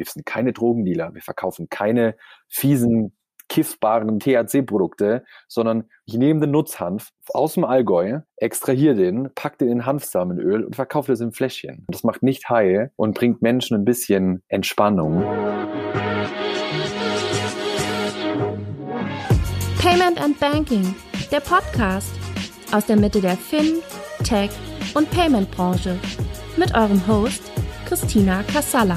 Wir sind keine Drogendealer. Wir verkaufen keine fiesen kiffbaren THC-Produkte, sondern ich nehme den Nutzhanf aus dem Allgäu, extrahiere den, pack den in Hanfsamenöl und verkaufe das im Fläschchen. Das macht nicht high und bringt Menschen ein bisschen Entspannung. Payment and Banking, der Podcast aus der Mitte der Fin, Tech und Payment Branche mit eurem Host Christina Kassala.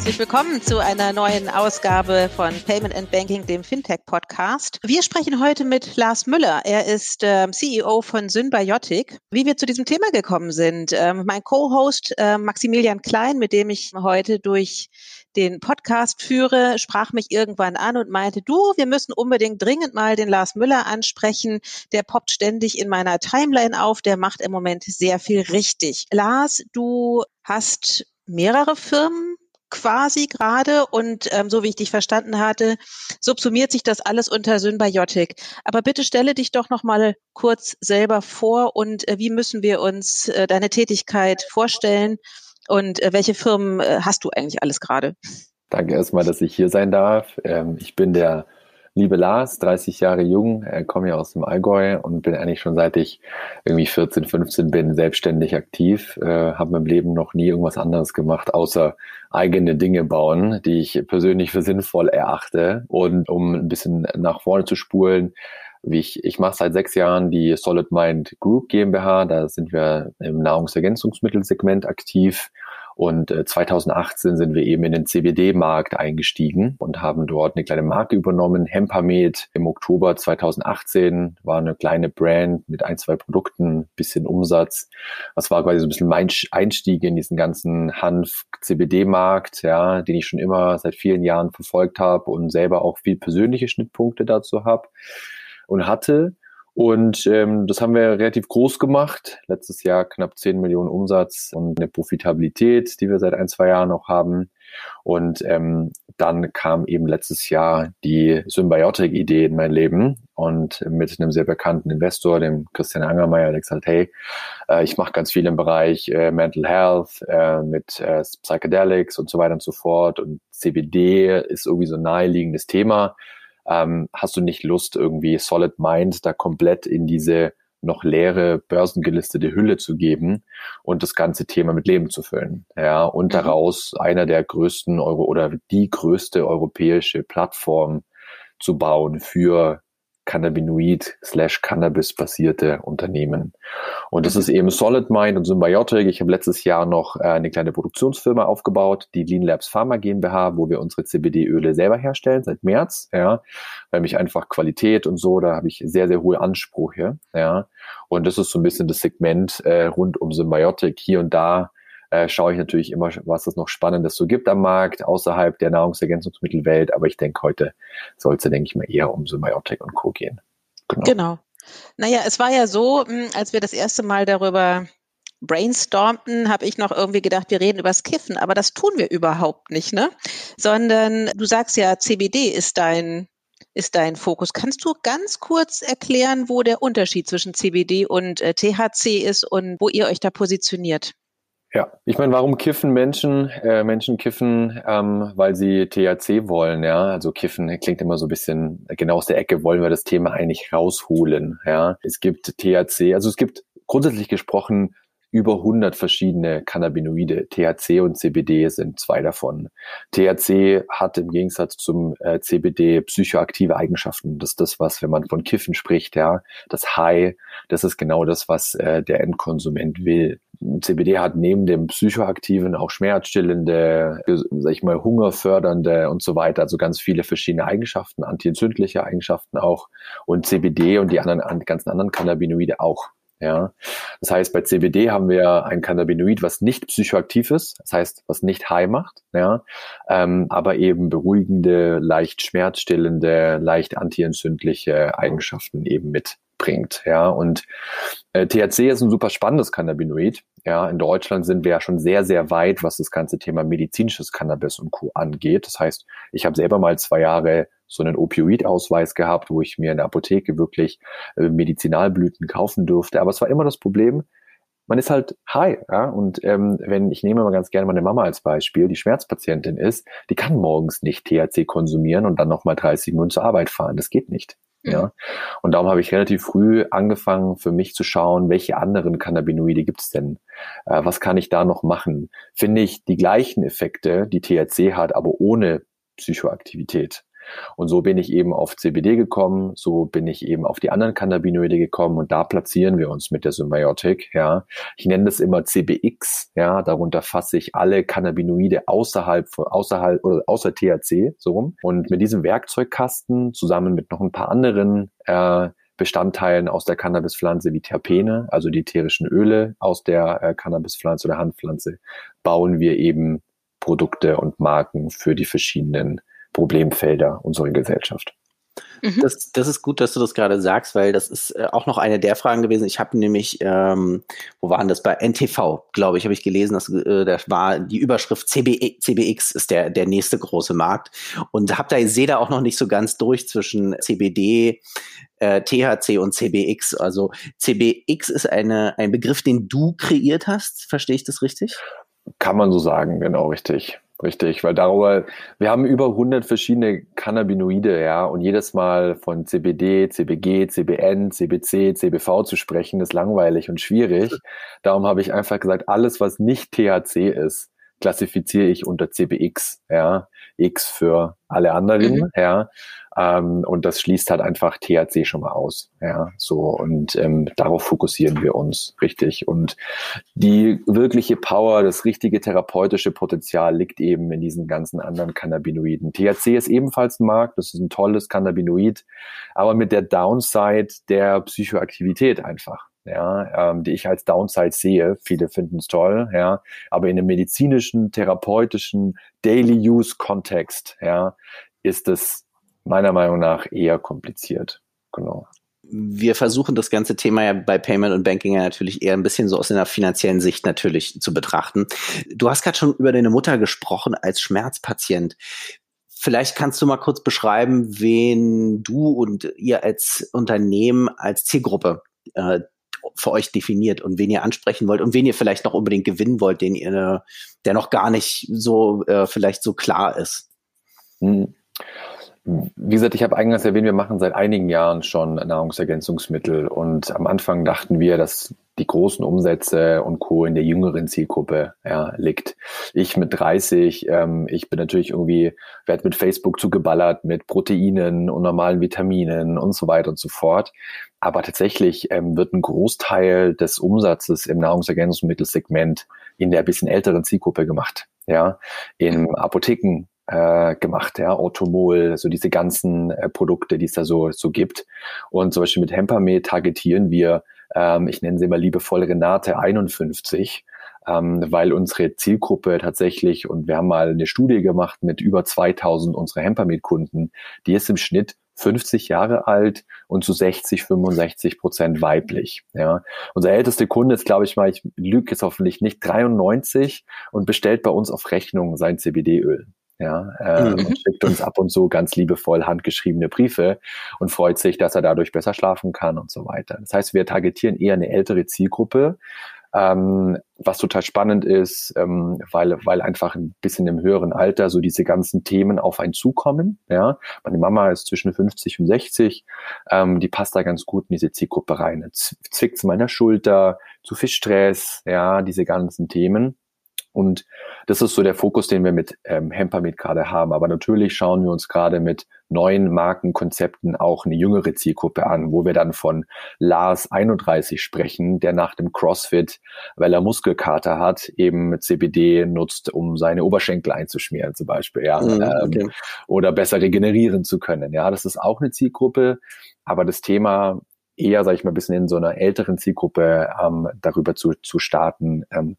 Herzlich willkommen zu einer neuen Ausgabe von Payment and Banking, dem Fintech Podcast. Wir sprechen heute mit Lars Müller. Er ist äh, CEO von Symbiotic. Wie wir zu diesem Thema gekommen sind, äh, mein Co-Host äh, Maximilian Klein, mit dem ich heute durch den Podcast führe, sprach mich irgendwann an und meinte, du, wir müssen unbedingt dringend mal den Lars Müller ansprechen. Der poppt ständig in meiner Timeline auf. Der macht im Moment sehr viel richtig. Lars, du hast mehrere Firmen quasi gerade und ähm, so wie ich dich verstanden hatte, subsumiert sich das alles unter Symbiotic. Aber bitte stelle dich doch noch mal kurz selber vor und äh, wie müssen wir uns äh, deine Tätigkeit vorstellen und äh, welche Firmen äh, hast du eigentlich alles gerade? Danke erstmal, dass ich hier sein darf. Ähm, ich bin der liebe Lars, 30 Jahre jung, äh, komme ja aus dem Allgäu und bin eigentlich schon seit ich irgendwie 14, 15 bin selbstständig aktiv, äh, habe im Leben noch nie irgendwas anderes gemacht, außer eigene Dinge bauen, die ich persönlich für sinnvoll erachte. Und um ein bisschen nach vorne zu spulen, wie ich, ich mache seit sechs Jahren die Solid Mind Group GmbH, da sind wir im Nahrungsergänzungsmittelsegment aktiv und 2018 äh, sind wir eben in den CBD-Markt eingestiegen und haben dort eine kleine Marke übernommen. Hempamed im Oktober 2018 war eine kleine Brand mit ein, zwei Produkten, bisschen Umsatz. Das war quasi so ein bisschen mein Einstieg in diesen ganzen Hanf-CBD-Markt, ja, den ich schon immer seit vielen Jahren verfolgt habe und selber auch viel persönliche Schnittpunkte dazu habe und hatte. Und ähm, das haben wir relativ groß gemacht. Letztes Jahr knapp 10 Millionen Umsatz und eine Profitabilität, die wir seit ein, zwei Jahren noch haben. Und ähm, dann kam eben letztes Jahr die Symbiotic-Idee in mein Leben und mit einem sehr bekannten Investor, dem Christian Angermeier, der gesagt, hey, äh, ich mache ganz viel im Bereich äh, Mental Health, äh, mit äh, Psychedelics und so weiter und so fort. Und CBD ist irgendwie so ein naheliegendes Thema ähm, hast du nicht Lust, irgendwie Solid Mind da komplett in diese noch leere börsengelistete Hülle zu geben und das ganze Thema mit Leben zu füllen. Ja, und mhm. daraus einer der größten Euro oder die größte europäische Plattform zu bauen für Cannabinoid slash Cannabis basierte Unternehmen. Und das ist eben Solid Mind und Symbiotic. Ich habe letztes Jahr noch äh, eine kleine Produktionsfirma aufgebaut, die Lean Labs Pharma GmbH, wo wir unsere CBD-Öle selber herstellen seit März, ja, weil mich einfach Qualität und so, da habe ich sehr, sehr hohe Ansprüche, ja. Und das ist so ein bisschen das Segment äh, rund um Symbiotic hier und da äh, schaue ich natürlich immer, was es noch Spannendes so gibt am Markt, außerhalb der Nahrungsergänzungsmittelwelt. Aber ich denke, heute sollte, denke ich mal, eher um Symbiotic und Co. gehen. Genau. genau. Naja, es war ja so, hm, als wir das erste Mal darüber brainstormten, habe ich noch irgendwie gedacht, wir reden übers Kiffen, aber das tun wir überhaupt nicht, ne? Sondern du sagst ja, CBD ist dein ist dein Fokus. Kannst du ganz kurz erklären, wo der Unterschied zwischen CBD und äh, THC ist und wo ihr euch da positioniert? Ja, ich meine, warum kiffen Menschen? Äh, Menschen kiffen, ähm, weil sie THC wollen, ja. Also kiffen klingt immer so ein bisschen, genau aus der Ecke wollen wir das Thema eigentlich rausholen, ja. Es gibt THC, also es gibt grundsätzlich gesprochen über 100 verschiedene Cannabinoide. THC und CBD sind zwei davon. THC hat im Gegensatz zum äh, CBD psychoaktive Eigenschaften. Das ist das, was, wenn man von Kiffen spricht, ja, das High, das ist genau das, was äh, der Endkonsument will. CBD hat neben dem psychoaktiven auch schmerzstillende, sag ich mal, hungerfördernde und so weiter, also ganz viele verschiedene Eigenschaften, antientzündliche Eigenschaften auch und CBD und die anderen, ganzen anderen Cannabinoide auch. Ja, das heißt, bei CBD haben wir ein Cannabinoid, was nicht psychoaktiv ist, das heißt, was nicht high macht, ja, ähm, aber eben beruhigende, leicht schmerzstillende, leicht antientzündliche Eigenschaften eben mitbringt, ja. Und äh, THC ist ein super spannendes Cannabinoid. Ja, in Deutschland sind wir ja schon sehr, sehr weit, was das ganze Thema medizinisches Cannabis und Co. angeht. Das heißt, ich habe selber mal zwei Jahre so einen Opioid-Ausweis gehabt, wo ich mir in der Apotheke wirklich äh, Medizinalblüten kaufen durfte. Aber es war immer das Problem, man ist halt high, ja. Und ähm, wenn, ich nehme mal ganz gerne meine Mama als Beispiel, die Schmerzpatientin ist, die kann morgens nicht THC konsumieren und dann nochmal 30 Minuten zur Arbeit fahren. Das geht nicht. Ja. Mhm. Und darum habe ich relativ früh angefangen, für mich zu schauen, welche anderen Cannabinoide gibt's denn? Äh, was kann ich da noch machen? Finde ich die gleichen Effekte, die THC hat, aber ohne Psychoaktivität. Und so bin ich eben auf CBD gekommen, so bin ich eben auf die anderen Cannabinoide gekommen und da platzieren wir uns mit der Symbiotik, ja. Ich nenne das immer CBX, ja, darunter fasse ich alle Cannabinoide außerhalb von, außerhalb oder außer THC, so rum. Und mit diesem Werkzeugkasten zusammen mit noch ein paar anderen äh, Bestandteilen aus der Cannabispflanze wie Terpene, also die ätherischen Öle aus der äh, Cannabispflanze oder Handpflanze, bauen wir eben Produkte und Marken für die verschiedenen Problemfelder unserer Gesellschaft. Mhm. Das, das ist gut, dass du das gerade sagst, weil das ist äh, auch noch eine der Fragen gewesen. Ich habe nämlich, ähm, wo waren das bei NTV, glaube ich, habe ich gelesen, dass äh, das war die Überschrift CB, CBX ist der der nächste große Markt und habe da sehe da auch noch nicht so ganz durch zwischen CBD, äh, THC und CBX. Also CBX ist eine ein Begriff, den du kreiert hast. Verstehe ich das richtig? Kann man so sagen, genau richtig. Richtig, weil darüber, wir haben über 100 verschiedene Cannabinoide, ja, und jedes Mal von CBD, CBG, CBN, CBC, CBV zu sprechen, ist langweilig und schwierig. Darum habe ich einfach gesagt, alles, was nicht THC ist, klassifiziere ich unter CBX, ja, X für alle anderen, mhm. ja. Ähm, und das schließt halt einfach THC schon mal aus. Ja, so und ähm, darauf fokussieren wir uns richtig. Und die wirkliche Power, das richtige therapeutische Potenzial liegt eben in diesen ganzen anderen Cannabinoiden. THC ist ebenfalls ein Markt, das ist ein tolles Cannabinoid, aber mit der Downside der Psychoaktivität einfach ja, ähm, die ich als Downside sehe. Viele finden es toll, ja, aber in einem medizinischen, therapeutischen, Daily-Use-Kontext, ja, ist es meiner Meinung nach eher kompliziert. Genau. Wir versuchen das ganze Thema ja bei Payment und Banking ja natürlich eher ein bisschen so aus einer finanziellen Sicht natürlich zu betrachten. Du hast gerade schon über deine Mutter gesprochen als Schmerzpatient. Vielleicht kannst du mal kurz beschreiben, wen du und ihr als Unternehmen, als Zielgruppe äh, für euch definiert und wen ihr ansprechen wollt und wen ihr vielleicht noch unbedingt gewinnen wollt, den ihr, der noch gar nicht so äh, vielleicht so klar ist. Hm. Wie gesagt, ich habe eingangs erwähnt, wir machen seit einigen Jahren schon Nahrungsergänzungsmittel und am Anfang dachten wir, dass die großen Umsätze und Co. in der jüngeren Zielgruppe ja, liegt. Ich mit 30, ähm, ich bin natürlich irgendwie, werde mit Facebook zugeballert mit Proteinen und normalen Vitaminen und so weiter und so fort. Aber tatsächlich ähm, wird ein Großteil des Umsatzes im Nahrungsergänzungsmittelsegment in der bisschen älteren Zielgruppe gemacht. Ja, in Apotheken, äh, gemacht, ja, Automol, so diese ganzen äh, Produkte, die es da so, so gibt. Und zum Beispiel mit Hempermed targetieren wir, ähm, ich nenne sie mal liebevoll Renate 51, ähm, weil unsere Zielgruppe tatsächlich, und wir haben mal eine Studie gemacht mit über 2000 unserer Hempermed-Kunden, die ist im Schnitt 50 Jahre alt und zu 60, 65 Prozent weiblich. Ja. Unser ältester Kunde ist, glaube ich mal, ich lüge jetzt hoffentlich nicht, 93 und bestellt bei uns auf Rechnung sein CBD-Öl ja, äh, mhm. und schickt uns ab und zu ganz liebevoll handgeschriebene Briefe und freut sich, dass er dadurch besser schlafen kann und so weiter. Das heißt, wir targetieren eher eine ältere Zielgruppe, ähm, was total spannend ist, ähm, weil, weil einfach ein bisschen im höheren Alter so diese ganzen Themen auf einen zukommen. Ja, meine Mama ist zwischen 50 und 60, ähm, die passt da ganz gut in diese Zielgruppe rein. Zwickt zu meiner Schulter, zu viel Stress, ja, diese ganzen Themen. Und das ist so der Fokus, den wir mit ähm, Hempermed gerade haben. Aber natürlich schauen wir uns gerade mit neuen Markenkonzepten auch eine jüngere Zielgruppe an, wo wir dann von Lars 31 sprechen, der nach dem CrossFit, weil er Muskelkater hat, eben CBD nutzt, um seine Oberschenkel einzuschmieren zum Beispiel, ja, mhm, okay. ähm, oder besser regenerieren zu können. Ja, das ist auch eine Zielgruppe, aber das Thema eher, sage ich mal, ein bisschen in so einer älteren Zielgruppe ähm, darüber zu, zu starten, ähm,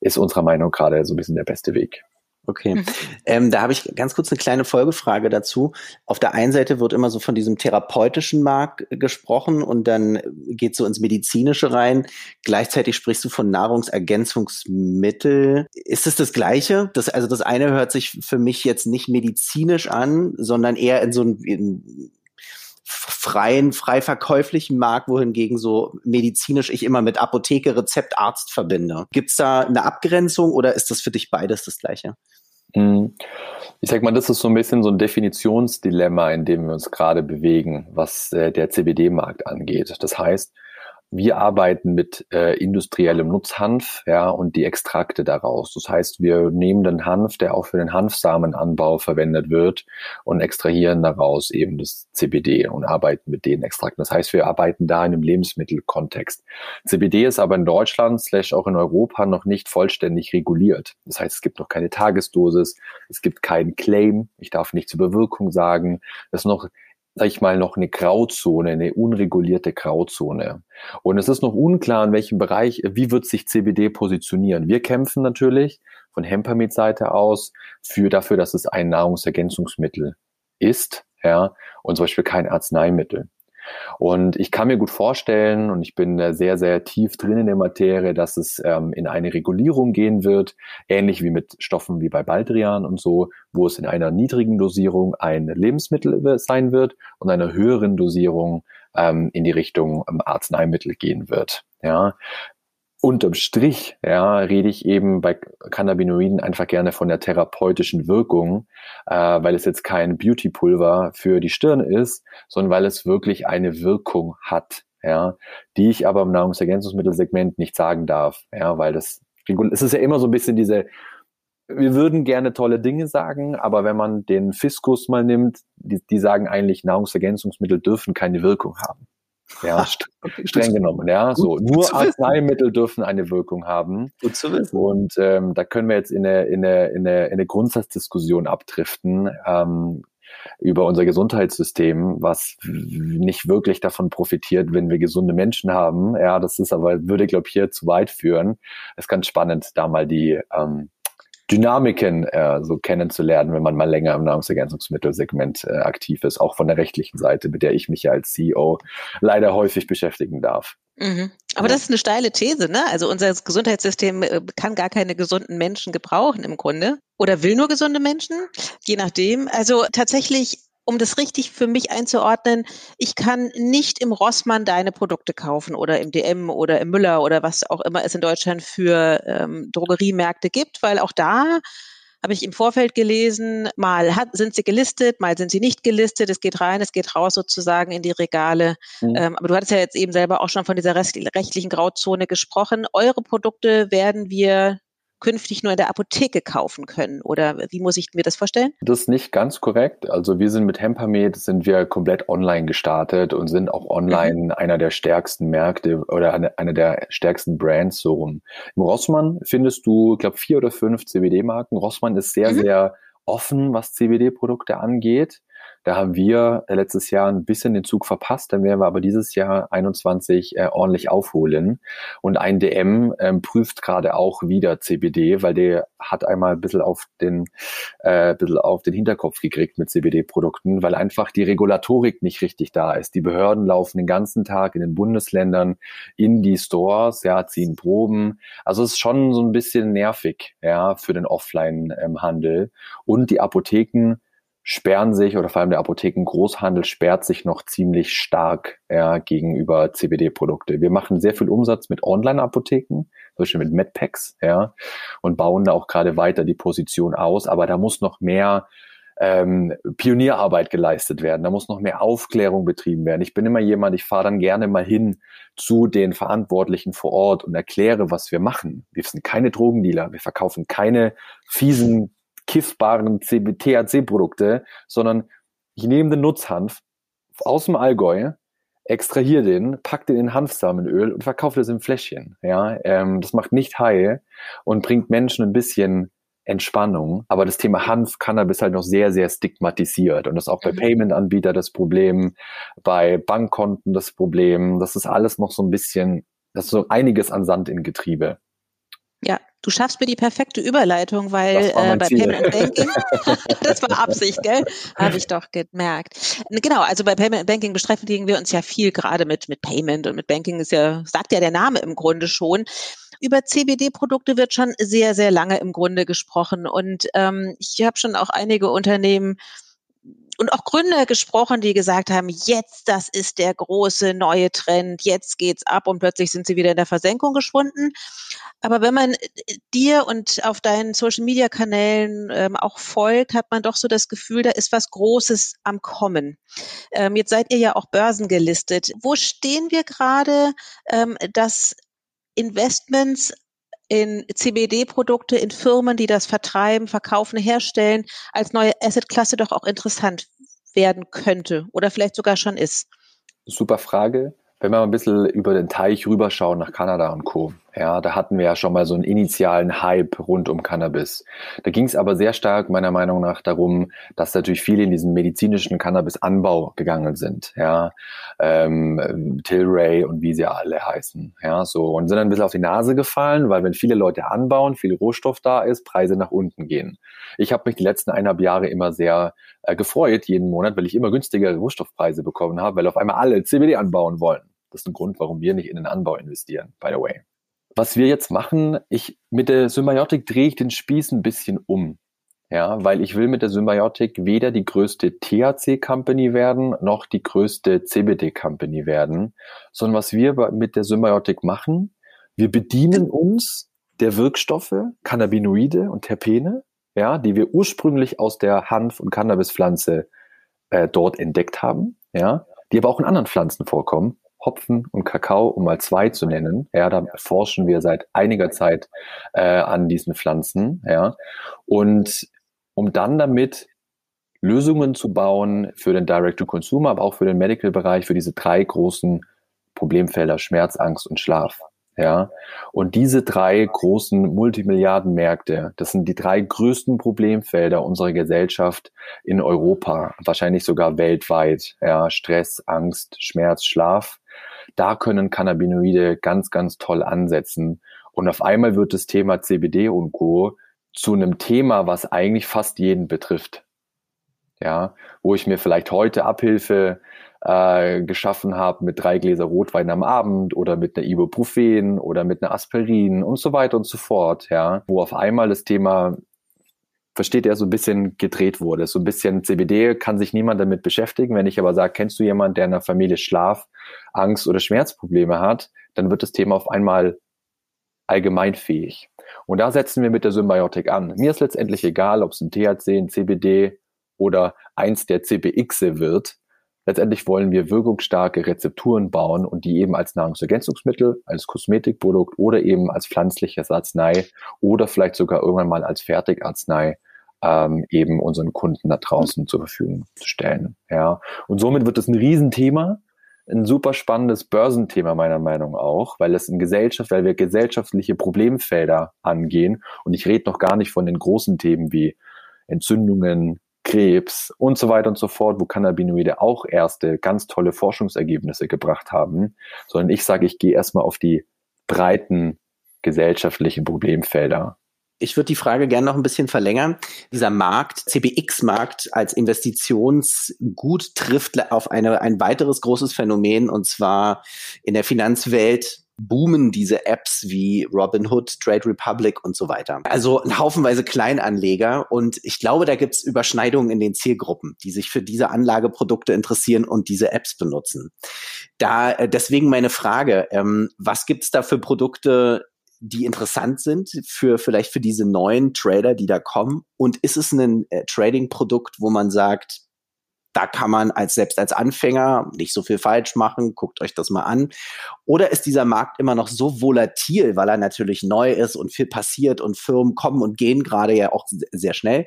ist unserer Meinung gerade so ein bisschen der beste Weg. Okay. Mhm. Ähm, da habe ich ganz kurz eine kleine Folgefrage dazu. Auf der einen Seite wird immer so von diesem therapeutischen Markt gesprochen und dann geht so ins Medizinische rein. Gleichzeitig sprichst du von Nahrungsergänzungsmittel. Ist es das Gleiche? Das, also das eine hört sich für mich jetzt nicht medizinisch an, sondern eher in so ein, in, freien, frei verkäuflichen Markt, wohingegen so medizinisch ich immer mit Apotheke, Rezept, Arzt verbinde. Gibt's da eine Abgrenzung oder ist das für dich beides das Gleiche? Hm. Ich sag mal, das ist so ein bisschen so ein Definitionsdilemma, in dem wir uns gerade bewegen, was äh, der CBD-Markt angeht. Das heißt, wir arbeiten mit äh, industriellem Nutzhanf, ja, und die Extrakte daraus. Das heißt, wir nehmen den Hanf, der auch für den Hanfsamenanbau verwendet wird, und extrahieren daraus eben das CBD und arbeiten mit den Extrakten. Das heißt, wir arbeiten da in einem Lebensmittelkontext. CBD ist aber in Deutschland slash auch in Europa noch nicht vollständig reguliert. Das heißt, es gibt noch keine Tagesdosis, es gibt keinen Claim, ich darf nicht zur Bewirkung sagen. Das ist noch sag ich mal, noch eine Grauzone, eine unregulierte Grauzone. Und es ist noch unklar, in welchem Bereich, wie wird sich CBD positionieren. Wir kämpfen natürlich von Hempermed-Seite aus für dafür, dass es ein Nahrungsergänzungsmittel ist, ja, und zum Beispiel kein Arzneimittel. Und ich kann mir gut vorstellen, und ich bin sehr, sehr tief drin in der Materie, dass es ähm, in eine Regulierung gehen wird, ähnlich wie mit Stoffen wie bei Baldrian und so, wo es in einer niedrigen Dosierung ein Lebensmittel sein wird und einer höheren Dosierung ähm, in die Richtung ähm, Arzneimittel gehen wird. Ja, unterm Strich ja, rede ich eben bei Cannabinoiden einfach gerne von der therapeutischen Wirkung, äh, weil es jetzt kein Beautypulver für die Stirn ist, sondern weil es wirklich eine Wirkung hat, ja, die ich aber im Nahrungsergänzungsmittelsegment nicht sagen darf, ja, weil das es ist ja immer so ein bisschen diese wir würden gerne tolle Dinge sagen, aber wenn man den Fiskus mal nimmt, die, die sagen eigentlich, Nahrungsergänzungsmittel dürfen keine Wirkung haben. Ja, streng genommen, ja. so nur Arzneimittel dürfen eine Wirkung haben. Gut zu wissen. Und ähm, da können wir jetzt in eine, in eine, in eine, in eine Grundsatzdiskussion abdriften ähm, über unser Gesundheitssystem, was nicht wirklich davon profitiert, wenn wir gesunde Menschen haben. Ja, das ist aber würde, glaube ich, hier zu weit führen. Es ist ganz spannend, da mal die ähm, Dynamiken äh, so kennenzulernen, wenn man mal länger im Nahrungsergänzungsmittelsegment äh, aktiv ist, auch von der rechtlichen Seite, mit der ich mich ja als CEO leider häufig beschäftigen darf. Mhm. Aber das ist eine steile These, ne? Also unser Gesundheitssystem äh, kann gar keine gesunden Menschen gebrauchen im Grunde oder will nur gesunde Menschen, je nachdem. Also tatsächlich um das richtig für mich einzuordnen, ich kann nicht im Rossmann deine Produkte kaufen oder im DM oder im Müller oder was auch immer es in Deutschland für ähm, Drogeriemärkte gibt, weil auch da habe ich im Vorfeld gelesen, mal hat, sind sie gelistet, mal sind sie nicht gelistet, es geht rein, es geht raus sozusagen in die Regale. Mhm. Ähm, aber du hattest ja jetzt eben selber auch schon von dieser rechtlichen Grauzone gesprochen. Eure Produkte werden wir künftig nur in der Apotheke kaufen können? Oder wie muss ich mir das vorstellen? Das ist nicht ganz korrekt. Also wir sind mit Hempamed sind wir komplett online gestartet und sind auch online mhm. einer der stärksten Märkte oder eine, eine der stärksten Brands so rum. Im Rossmann findest du, ich glaube, vier oder fünf CBD-Marken. Rossmann ist sehr, mhm. sehr offen, was CBD-Produkte angeht. Da haben wir äh, letztes Jahr ein bisschen den Zug verpasst, dann werden wir aber dieses Jahr 21 äh, ordentlich aufholen. Und ein DM ähm, prüft gerade auch wieder CBD, weil der hat einmal ein bisschen auf den, äh, bisschen auf den Hinterkopf gekriegt mit CBD-Produkten, weil einfach die Regulatorik nicht richtig da ist. Die Behörden laufen den ganzen Tag in den Bundesländern in die Stores, ja, ziehen Proben. Also es ist schon so ein bisschen nervig, ja, für den Offline-Handel. Ähm, Und die Apotheken sperren sich oder vor allem der Apothekengroßhandel sperrt sich noch ziemlich stark ja, gegenüber CBD-Produkte. Wir machen sehr viel Umsatz mit Online-Apotheken, zum Beispiel mit MedPacks, ja, und bauen da auch gerade weiter die Position aus. Aber da muss noch mehr ähm, Pionierarbeit geleistet werden. Da muss noch mehr Aufklärung betrieben werden. Ich bin immer jemand, ich fahre dann gerne mal hin zu den Verantwortlichen vor Ort und erkläre, was wir machen. Wir sind keine Drogendealer, wir verkaufen keine fiesen kiffbaren THC-Produkte, sondern ich nehme den Nutzhanf aus dem Allgäu, extrahiere den, pack den in Hanfsamenöl und verkaufe das im Fläschchen. Ja, ähm, das macht nicht high und bringt Menschen ein bisschen Entspannung. Aber das Thema Hanf, Cannabis halt noch sehr, sehr stigmatisiert. Und das ist auch bei mhm. Payment-Anbieter das Problem, bei Bankkonten das Problem. Das ist alles noch so ein bisschen, das ist so einiges an Sand in Getriebe. Ja, du schaffst mir die perfekte Überleitung, weil äh, bei Ziel. Payment and Banking, das war Absicht, gell? Habe ich doch gemerkt. Genau, also bei Payment and Banking beschäftigen wir uns ja viel gerade mit, mit Payment und mit Banking ist ja, sagt ja der Name im Grunde schon. Über CBD-Produkte wird schon sehr, sehr lange im Grunde gesprochen und ähm, ich habe schon auch einige Unternehmen und auch Gründer gesprochen, die gesagt haben, jetzt, das ist der große neue Trend, jetzt geht's ab und plötzlich sind sie wieder in der Versenkung geschwunden. Aber wenn man äh, dir und auf deinen Social Media Kanälen ähm, auch folgt, hat man doch so das Gefühl, da ist was Großes am Kommen. Ähm, jetzt seid ihr ja auch börsengelistet. Wo stehen wir gerade, ähm, dass Investments in CBD-Produkte, in Firmen, die das vertreiben, verkaufen, herstellen, als neue Assetklasse doch auch interessant werden könnte oder vielleicht sogar schon ist? Super Frage. Wenn wir mal ein bisschen über den Teich rüberschauen nach Kanada und Co. Ja, da hatten wir ja schon mal so einen initialen Hype rund um Cannabis. Da ging es aber sehr stark meiner Meinung nach darum, dass natürlich viele in diesen medizinischen Cannabis-Anbau gegangen sind. Ja, ähm, Tilray und wie sie alle heißen. Ja, so und sind ein bisschen auf die Nase gefallen, weil wenn viele Leute anbauen, viel Rohstoff da ist, Preise nach unten gehen. Ich habe mich die letzten eineinhalb Jahre immer sehr äh, gefreut jeden Monat, weil ich immer günstigere Rohstoffpreise bekommen habe, weil auf einmal alle CBD anbauen wollen. Das ist ein Grund, warum wir nicht in den Anbau investieren, by the way. Was wir jetzt machen, ich, mit der Symbiotik drehe ich den Spieß ein bisschen um. Ja, weil ich will mit der Symbiotik weder die größte THC-Company werden, noch die größte CBD-Company werden, sondern was wir mit der Symbiotik machen, wir bedienen uns der Wirkstoffe, Cannabinoide und Terpene, ja, die wir ursprünglich aus der Hanf- und Cannabispflanze äh, dort entdeckt haben, ja, die aber auch in anderen Pflanzen vorkommen Hopfen und Kakao, um mal zwei zu nennen. Ja, da forschen wir seit einiger Zeit äh, an diesen Pflanzen. Ja, und um dann damit Lösungen zu bauen für den Direct-to-Consumer, aber auch für den Medical-Bereich, für diese drei großen Problemfelder Schmerz, Angst und Schlaf. Ja, und diese drei großen Multimilliardenmärkte, das sind die drei größten Problemfelder unserer Gesellschaft in Europa, wahrscheinlich sogar weltweit. Ja, Stress, Angst, Schmerz, Schlaf. Da können Cannabinoide ganz, ganz toll ansetzen. Und auf einmal wird das Thema CBD und Co. zu einem Thema, was eigentlich fast jeden betrifft. Ja, wo ich mir vielleicht heute Abhilfe äh, geschaffen habe mit drei Gläser Rotwein am Abend oder mit einer Ibuprofen oder mit einer Aspirin und so weiter und so fort, ja, wo auf einmal das Thema versteht er, so ein bisschen gedreht wurde. So ein bisschen CBD kann sich niemand damit beschäftigen. Wenn ich aber sage, kennst du jemanden, der in der Familie Schlaf, Angst oder Schmerzprobleme hat, dann wird das Thema auf einmal allgemeinfähig. Und da setzen wir mit der Symbiotik an. Mir ist letztendlich egal, ob es ein THC, ein CBD oder eins der CBX wird. Letztendlich wollen wir wirkungsstarke Rezepturen bauen und die eben als Nahrungsergänzungsmittel, als Kosmetikprodukt oder eben als pflanzliches Arznei oder vielleicht sogar irgendwann mal als Fertigarznei ähm, eben unseren Kunden da draußen zur Verfügung zu stellen. Ja, und somit wird es ein Riesenthema, ein super spannendes Börsenthema meiner Meinung auch, weil es in Gesellschaft, weil wir gesellschaftliche Problemfelder angehen und ich rede noch gar nicht von den großen Themen wie Entzündungen, Krebs und so weiter und so fort, wo Cannabinoide auch erste ganz tolle Forschungsergebnisse gebracht haben, sondern ich sage, ich gehe erstmal auf die breiten gesellschaftlichen Problemfelder. Ich würde die Frage gerne noch ein bisschen verlängern. Dieser Markt, CBX-Markt als Investitionsgut trifft auf eine, ein weiteres großes Phänomen und zwar in der Finanzwelt boomen diese Apps wie Robinhood, Trade Republic und so weiter. Also ein Haufenweise Kleinanleger und ich glaube, da gibt's Überschneidungen in den Zielgruppen, die sich für diese Anlageprodukte interessieren und diese Apps benutzen. Da äh, deswegen meine Frage, ähm, was gibt's da für Produkte, die interessant sind für vielleicht für diese neuen Trader, die da kommen? Und ist es ein äh, Trading-Produkt, wo man sagt, da kann man als selbst als Anfänger nicht so viel falsch machen. Guckt euch das mal an. Oder ist dieser Markt immer noch so volatil, weil er natürlich neu ist und viel passiert und Firmen kommen und gehen gerade ja auch sehr schnell,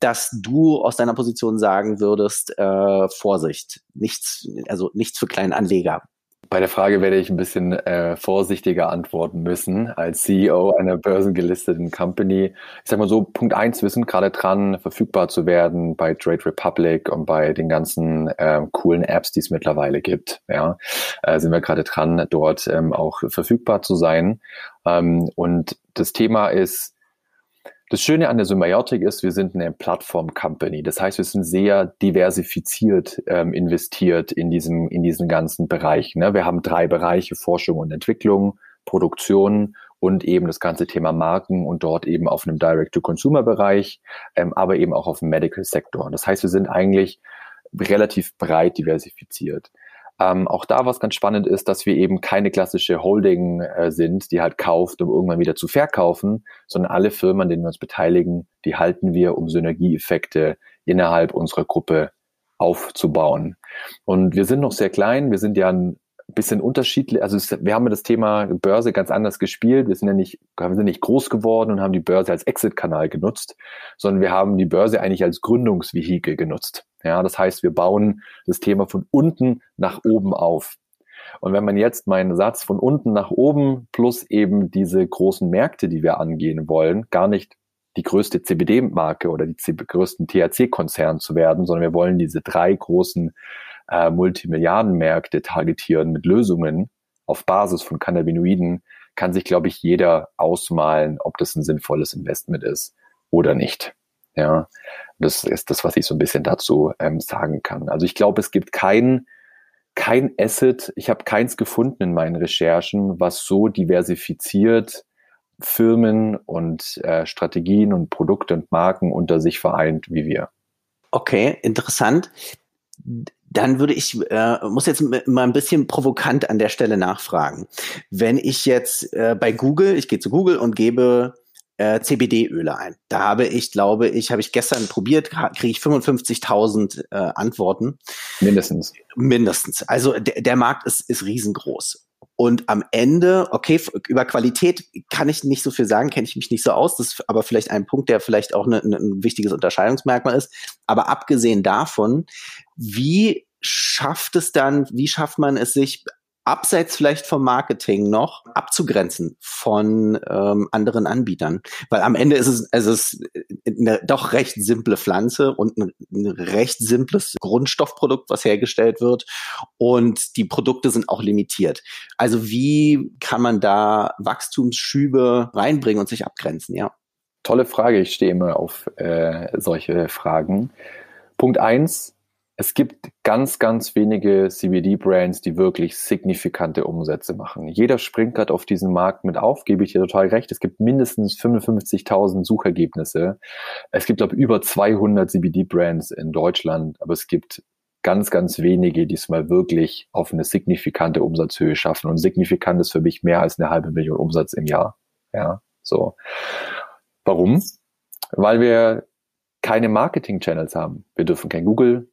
dass du aus deiner Position sagen würdest, äh, Vorsicht, nichts, also nichts für kleinen Anleger. Bei der Frage werde ich ein bisschen äh, vorsichtiger antworten müssen als CEO einer börsengelisteten Company. Ich sag mal so, Punkt eins, wir sind gerade dran, verfügbar zu werden bei Trade Republic und bei den ganzen äh, coolen Apps, die es mittlerweile gibt. Ja, äh, sind wir gerade dran, dort ähm, auch verfügbar zu sein. Ähm, und das Thema ist, das Schöne an der Symbiotic ist, wir sind eine Plattform-Company. Das heißt, wir sind sehr diversifiziert ähm, investiert in diesem, in diesen ganzen Bereich. Ne? Wir haben drei Bereiche, Forschung und Entwicklung, Produktion und eben das ganze Thema Marken und dort eben auf einem Direct-to-Consumer-Bereich, ähm, aber eben auch auf dem Medical-Sektor. Das heißt, wir sind eigentlich relativ breit diversifiziert. Ähm, auch da, was ganz spannend ist, dass wir eben keine klassische Holding äh, sind, die halt kauft, um irgendwann wieder zu verkaufen, sondern alle Firmen, an denen wir uns beteiligen, die halten wir, um Synergieeffekte innerhalb unserer Gruppe aufzubauen. Und wir sind noch sehr klein, wir sind ja ein bisschen unterschiedlich, also es, wir haben das Thema Börse ganz anders gespielt. Wir sind ja nicht, wir sind nicht groß geworden und haben die Börse als Exit-Kanal genutzt, sondern wir haben die Börse eigentlich als Gründungsvehikel genutzt. Ja, das heißt, wir bauen das Thema von unten nach oben auf. Und wenn man jetzt meinen Satz von unten nach oben plus eben diese großen Märkte, die wir angehen wollen, gar nicht die größte CBD-Marke oder die größten THC-Konzern zu werden, sondern wir wollen diese drei großen äh, Multimilliardenmärkte targetieren mit Lösungen auf Basis von Cannabinoiden, kann sich, glaube ich, jeder ausmalen, ob das ein sinnvolles Investment ist oder nicht. Ja, das ist das, was ich so ein bisschen dazu ähm, sagen kann. Also ich glaube, es gibt kein, kein Asset, ich habe keins gefunden in meinen Recherchen, was so diversifiziert Firmen und äh, Strategien und Produkte und Marken unter sich vereint wie wir. Okay, interessant. Dann würde ich, äh, muss jetzt mal ein bisschen provokant an der Stelle nachfragen. Wenn ich jetzt äh, bei Google, ich gehe zu Google und gebe äh, CBD-Öle ein. Da habe ich, glaube ich, habe ich gestern probiert, kriege ich 55.000 äh, Antworten. Mindestens. Mindestens. Also der, der Markt ist, ist riesengroß. Und am Ende, okay, über Qualität kann ich nicht so viel sagen, kenne ich mich nicht so aus. Das ist aber vielleicht ein Punkt, der vielleicht auch ne, ne, ein wichtiges Unterscheidungsmerkmal ist. Aber abgesehen davon, wie schafft es dann, wie schafft man es sich abseits vielleicht vom Marketing noch abzugrenzen von ähm, anderen Anbietern. Weil am Ende ist es, es ist eine doch recht simple Pflanze und ein, ein recht simples Grundstoffprodukt, was hergestellt wird. Und die Produkte sind auch limitiert. Also wie kann man da Wachstumsschübe reinbringen und sich abgrenzen, ja? Tolle Frage. Ich stehe immer auf äh, solche Fragen. Punkt eins, es gibt ganz, ganz wenige CBD-Brands, die wirklich signifikante Umsätze machen. Jeder springt gerade auf diesen Markt mit auf, gebe ich dir total recht. Es gibt mindestens 55.000 Suchergebnisse. Es gibt, glaube über 200 CBD-Brands in Deutschland, aber es gibt ganz, ganz wenige, die es mal wirklich auf eine signifikante Umsatzhöhe schaffen. Und signifikant ist für mich mehr als eine halbe Million Umsatz im Jahr. Ja, so. Warum? Weil wir keine Marketing-Channels haben. Wir dürfen kein Google,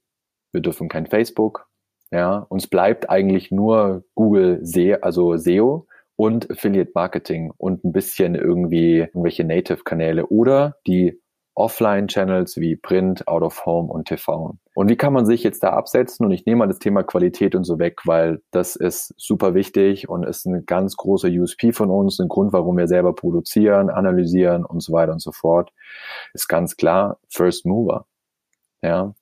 wir dürfen kein Facebook. Ja, uns bleibt eigentlich nur Google SEO, also SEO und Affiliate Marketing und ein bisschen irgendwie irgendwelche Native Kanäle oder die Offline-Channels wie Print, Out of Home und TV. Und wie kann man sich jetzt da absetzen? Und ich nehme mal das Thema Qualität und so weg, weil das ist super wichtig und ist ein ganz großer USP von uns, ein Grund, warum wir selber produzieren, analysieren und so weiter und so fort. Ist ganz klar First Mover. Ja,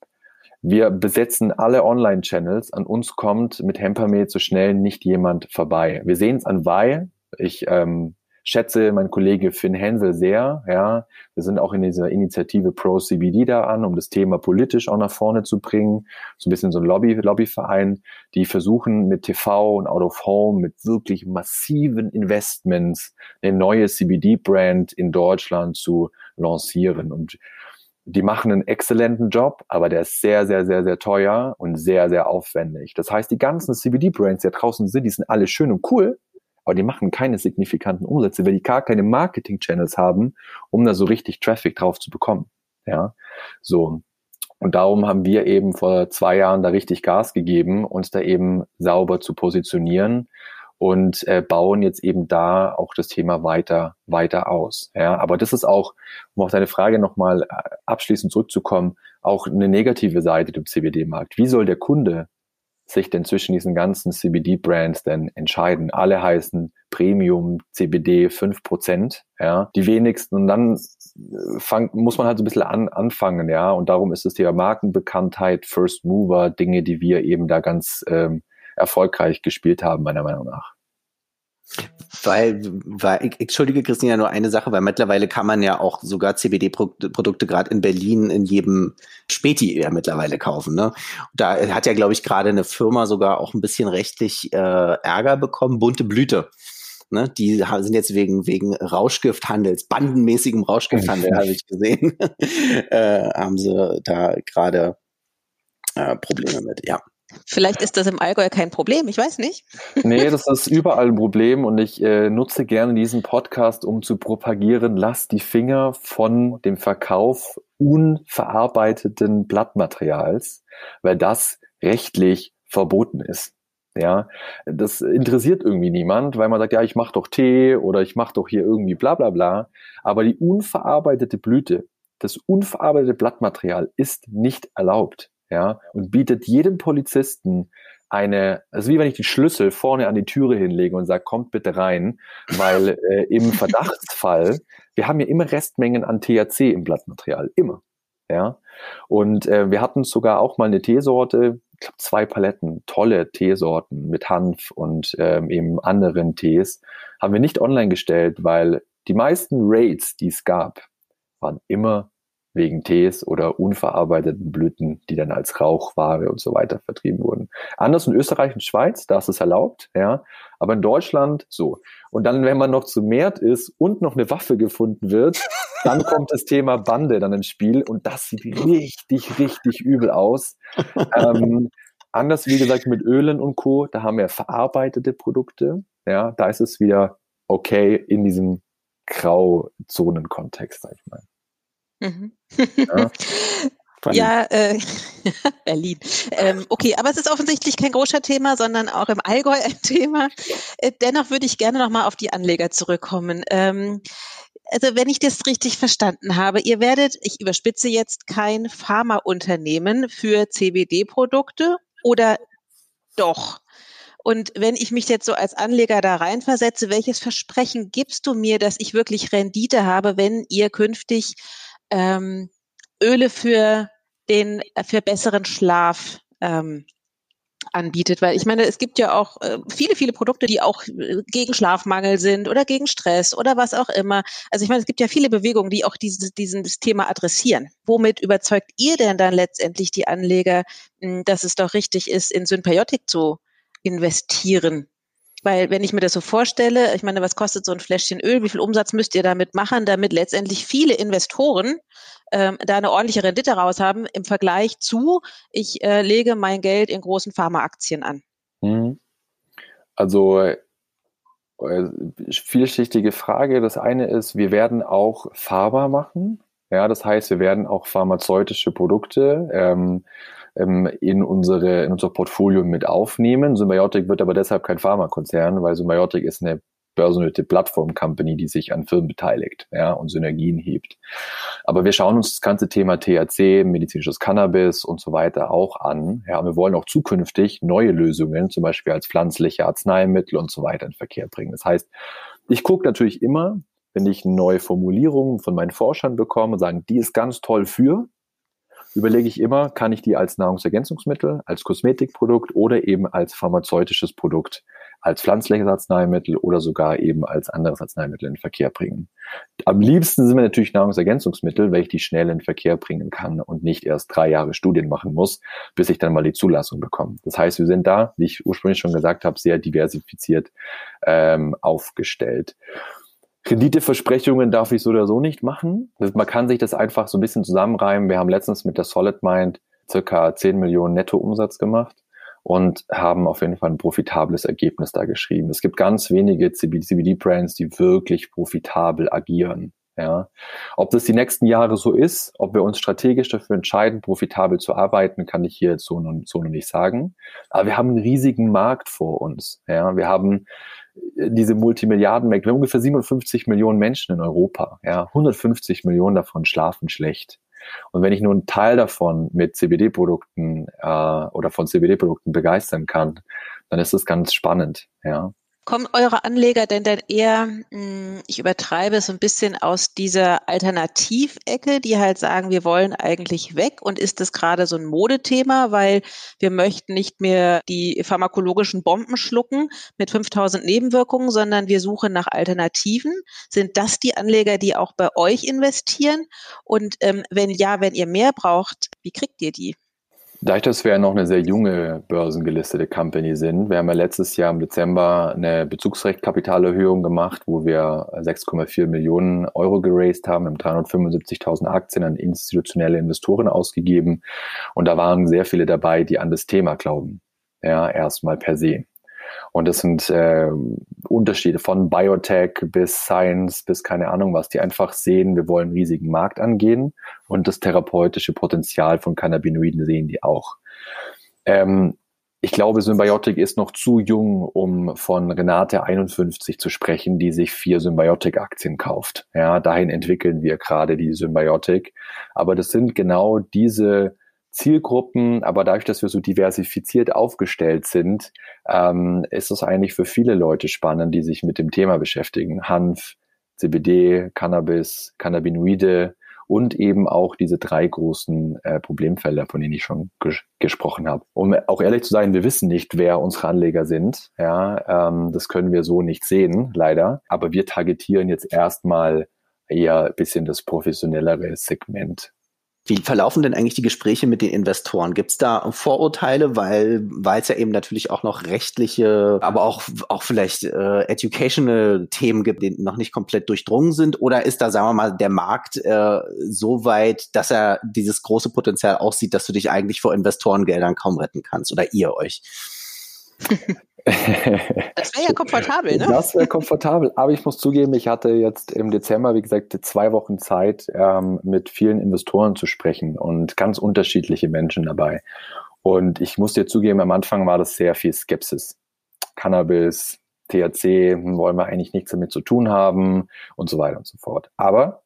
wir besetzen alle Online-Channels. An uns kommt mit Hempermed so schnell nicht jemand vorbei. Wir sehen es an Weil. Ich ähm, schätze meinen Kollege Finn Hensel sehr. Ja, wir sind auch in dieser Initiative Pro CBD da an, um das Thema politisch auch nach vorne zu bringen. So ein bisschen so ein Lobby, Lobbyverein, die versuchen mit TV und Out of Home mit wirklich massiven Investments eine neue CBD-Brand in Deutschland zu lancieren. Und die machen einen exzellenten Job, aber der ist sehr, sehr, sehr, sehr teuer und sehr, sehr aufwendig. Das heißt, die ganzen CBD-Brands, die da draußen sind, die sind alle schön und cool, aber die machen keine signifikanten Umsätze, weil die gar keine Marketing-Channels haben, um da so richtig Traffic drauf zu bekommen. Ja, so. Und darum haben wir eben vor zwei Jahren da richtig Gas gegeben, uns da eben sauber zu positionieren und äh, bauen jetzt eben da auch das Thema weiter, weiter aus. Ja, aber das ist auch, um auf deine Frage nochmal äh, abschließend zurückzukommen, auch eine negative Seite dem CBD-Markt. Wie soll der Kunde sich denn zwischen diesen ganzen CBD-Brands denn entscheiden? Alle heißen Premium CBD 5%, ja, die wenigsten. Und dann äh, fang, muss man halt so ein bisschen an, anfangen, ja. Und darum ist es Thema Markenbekanntheit, First Mover, Dinge, die wir eben da ganz ähm, erfolgreich gespielt haben, meiner Meinung nach. Weil, weil ich, entschuldige Christina nur eine Sache, weil mittlerweile kann man ja auch sogar CBD-Produkte gerade in Berlin in jedem Späti ja mittlerweile kaufen. Ne? Da hat ja, glaube ich, gerade eine Firma sogar auch ein bisschen rechtlich äh, Ärger bekommen, bunte Blüte. Ne, die sind jetzt wegen, wegen Rauschgifthandels, bandenmäßigem Rauschgifthandel, habe ich gesehen, äh, haben sie da gerade äh, Probleme mit, ja. Vielleicht ist das im Allgäu kein Problem, ich weiß nicht. Nee, das ist überall ein Problem und ich äh, nutze gerne diesen Podcast, um zu propagieren, lasst die Finger von dem Verkauf unverarbeiteten Blattmaterials, weil das rechtlich verboten ist. Ja, das interessiert irgendwie niemand, weil man sagt, ja, ich mache doch Tee oder ich mache doch hier irgendwie bla bla bla. Aber die unverarbeitete Blüte, das unverarbeitete Blattmaterial ist nicht erlaubt ja, und bietet jedem Polizisten eine, also wie wenn ich die Schlüssel vorne an die Türe hinlege und sage, kommt bitte rein, weil äh, im Verdachtsfall, wir haben ja immer Restmengen an THC im Blattmaterial, immer, ja, und äh, wir hatten sogar auch mal eine Teesorte, ich glaube zwei Paletten, tolle Teesorten mit Hanf und ähm, eben anderen Tees, haben wir nicht online gestellt, weil die meisten Raids, die es gab, waren immer wegen Tees oder unverarbeiteten Blüten, die dann als Rauchware und so weiter vertrieben wurden. Anders in Österreich und Schweiz, da ist es erlaubt, ja, aber in Deutschland so. Und dann, wenn man noch zu mehrt ist und noch eine Waffe gefunden wird, dann kommt das Thema Bande dann ins Spiel und das sieht richtig, richtig übel aus. ähm, anders, wie gesagt, mit Ölen und Co., da haben wir verarbeitete Produkte, ja, da ist es wieder okay in diesem Grauzonen-Kontext, sag ich mal. Mhm. Ja, ja äh, Berlin. Ähm, okay, aber es ist offensichtlich kein großer Thema, sondern auch im Allgäu ein Thema. Äh, dennoch würde ich gerne nochmal auf die Anleger zurückkommen. Ähm, also wenn ich das richtig verstanden habe, ihr werdet, ich überspitze jetzt, kein Pharmaunternehmen für CBD-Produkte oder doch? Und wenn ich mich jetzt so als Anleger da reinversetze, welches Versprechen gibst du mir, dass ich wirklich Rendite habe, wenn ihr künftig ähm, Öle für den für besseren Schlaf ähm, anbietet, weil ich meine, es gibt ja auch äh, viele, viele Produkte, die auch äh, gegen Schlafmangel sind oder gegen Stress oder was auch immer. Also ich meine, es gibt ja viele Bewegungen, die auch dieses, dieses Thema adressieren. Womit überzeugt ihr denn dann letztendlich die Anleger, mh, hm, dass es doch richtig ist, in Symbiotik zu investieren? Weil wenn ich mir das so vorstelle, ich meine, was kostet so ein Fläschchen Öl? Wie viel Umsatz müsst ihr damit machen, damit letztendlich viele Investoren ähm, da eine ordentliche Rendite raus haben im Vergleich zu, ich äh, lege mein Geld in großen Pharmaaktien an? Mhm. Also äh, vielschichtige Frage. Das eine ist, wir werden auch Pharma machen. Ja, das heißt, wir werden auch pharmazeutische Produkte ähm, ähm, in, unsere, in unser Portfolio mit aufnehmen. Symbiotic wird aber deshalb kein Pharmakonzern, weil Symbiotic ist eine börsennotierte Plattform-Company, die sich an Firmen beteiligt ja, und Synergien hebt. Aber wir schauen uns das ganze Thema THC, medizinisches Cannabis und so weiter auch an. Ja, wir wollen auch zukünftig neue Lösungen, zum Beispiel als pflanzliche Arzneimittel und so weiter in Verkehr bringen. Das heißt, ich gucke natürlich immer, wenn ich neue Formulierungen von meinen Forschern bekomme und sagen, die ist ganz toll für, überlege ich immer, kann ich die als Nahrungsergänzungsmittel, als Kosmetikprodukt oder eben als pharmazeutisches Produkt, als pflanzliches Arzneimittel oder sogar eben als anderes Arzneimittel in den Verkehr bringen. Am liebsten sind wir natürlich Nahrungsergänzungsmittel, weil ich die schnell in den Verkehr bringen kann und nicht erst drei Jahre Studien machen muss, bis ich dann mal die Zulassung bekomme. Das heißt, wir sind da, wie ich ursprünglich schon gesagt habe, sehr diversifiziert ähm, aufgestellt. Renditeversprechungen darf ich so oder so nicht machen. Man kann sich das einfach so ein bisschen zusammenreimen. Wir haben letztens mit der Solid Mind circa 10 Millionen Nettoumsatz gemacht und haben auf jeden Fall ein profitables Ergebnis da geschrieben. Es gibt ganz wenige CBD-Brands, die wirklich profitabel agieren. Ja, ob das die nächsten Jahre so ist, ob wir uns strategisch dafür entscheiden, profitabel zu arbeiten, kann ich hier jetzt so, so noch nicht sagen. Aber wir haben einen riesigen Markt vor uns. Ja, wir haben diese Multimilliardenmärkte. Wir haben ungefähr 57 Millionen Menschen in Europa. Ja, 150 Millionen davon schlafen schlecht. Und wenn ich nur einen Teil davon mit CBD-Produkten äh, oder von CBD-Produkten begeistern kann, dann ist das ganz spannend. Ja. Kommen eure Anleger denn dann eher, hm, ich übertreibe es ein bisschen aus dieser Alternativecke, die halt sagen, wir wollen eigentlich weg und ist das gerade so ein Modethema, weil wir möchten nicht mehr die pharmakologischen Bomben schlucken mit 5000 Nebenwirkungen, sondern wir suchen nach Alternativen. Sind das die Anleger, die auch bei euch investieren? Und ähm, wenn ja, wenn ihr mehr braucht, wie kriegt ihr die? Dadurch, dass wir ja noch eine sehr junge börsengelistete Company sind, wir haben ja letztes Jahr im Dezember eine Bezugsrechtkapitalerhöhung gemacht, wo wir 6,4 Millionen Euro geraced haben, haben 375.000 Aktien an institutionelle Investoren ausgegeben und da waren sehr viele dabei, die an das Thema glauben. Ja, erstmal per se. Und das sind äh, Unterschiede von Biotech bis Science bis keine Ahnung was, die einfach sehen, wir wollen einen riesigen Markt angehen und das therapeutische Potenzial von Cannabinoiden sehen die auch. Ähm, ich glaube, Symbiotic ist noch zu jung, um von Renate 51 zu sprechen, die sich vier Symbiotic-Aktien kauft. Ja, dahin entwickeln wir gerade die Symbiotic. Aber das sind genau diese Zielgruppen, aber dadurch, dass wir so diversifiziert aufgestellt sind, ähm, ist es eigentlich für viele Leute spannend, die sich mit dem Thema beschäftigen. Hanf, CBD, Cannabis, Cannabinoide und eben auch diese drei großen äh, Problemfelder, von denen ich schon ges gesprochen habe. Um auch ehrlich zu sein, wir wissen nicht, wer unsere Anleger sind. Ja, ähm, das können wir so nicht sehen, leider. Aber wir targetieren jetzt erstmal eher ein bisschen das professionellere Segment. Wie verlaufen denn eigentlich die Gespräche mit den Investoren? Gibt es da Vorurteile, weil es ja eben natürlich auch noch rechtliche, aber auch auch vielleicht äh, educational Themen gibt, die noch nicht komplett durchdrungen sind? Oder ist da, sagen wir mal, der Markt äh, so weit, dass er dieses große Potenzial aussieht, dass du dich eigentlich vor Investorengeldern kaum retten kannst oder ihr euch? Das wäre ja komfortabel, ne? Das wäre komfortabel. Aber ich muss zugeben, ich hatte jetzt im Dezember, wie gesagt, zwei Wochen Zeit, ähm, mit vielen Investoren zu sprechen und ganz unterschiedliche Menschen dabei. Und ich muss dir zugeben, am Anfang war das sehr viel Skepsis. Cannabis, THC, wollen wir eigentlich nichts damit zu tun haben und so weiter und so fort. Aber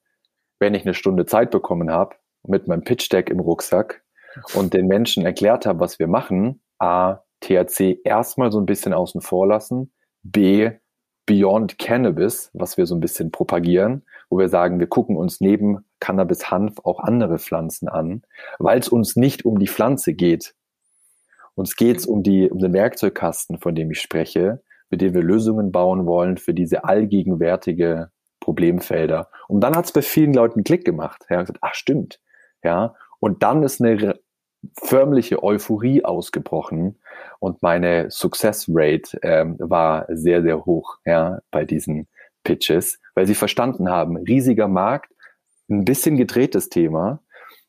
wenn ich eine Stunde Zeit bekommen habe, mit meinem Pitch Deck im Rucksack und den Menschen erklärt habe, was wir machen, A, THC erstmal so ein bisschen außen vor lassen. B, Beyond Cannabis, was wir so ein bisschen propagieren, wo wir sagen, wir gucken uns neben Cannabis Hanf auch andere Pflanzen an, weil es uns nicht um die Pflanze geht. Uns geht es um, um den Werkzeugkasten, von dem ich spreche, mit dem wir Lösungen bauen wollen für diese allgegenwärtige Problemfelder. Und dann hat es bei vielen Leuten Klick gemacht. Ja, gesagt, ach stimmt. Ja, und dann ist eine förmliche Euphorie ausgebrochen und meine Success Rate ähm, war sehr, sehr hoch ja, bei diesen Pitches, weil sie verstanden haben, riesiger Markt, ein bisschen gedrehtes Thema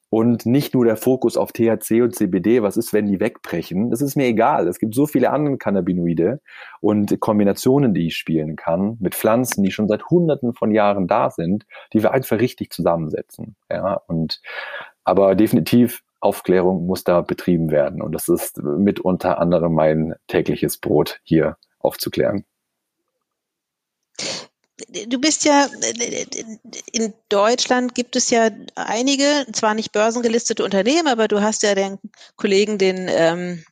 und nicht nur der Fokus auf THC und CBD, was ist, wenn die wegbrechen? Das ist mir egal. Es gibt so viele andere Cannabinoide und Kombinationen, die ich spielen kann mit Pflanzen, die schon seit hunderten von Jahren da sind, die wir einfach richtig zusammensetzen. Ja, und aber definitiv Aufklärung muss da betrieben werden. Und das ist mit unter anderem mein tägliches Brot hier aufzuklären. Du bist ja, in Deutschland gibt es ja einige, zwar nicht börsengelistete Unternehmen, aber du hast ja den Kollegen, den ähm,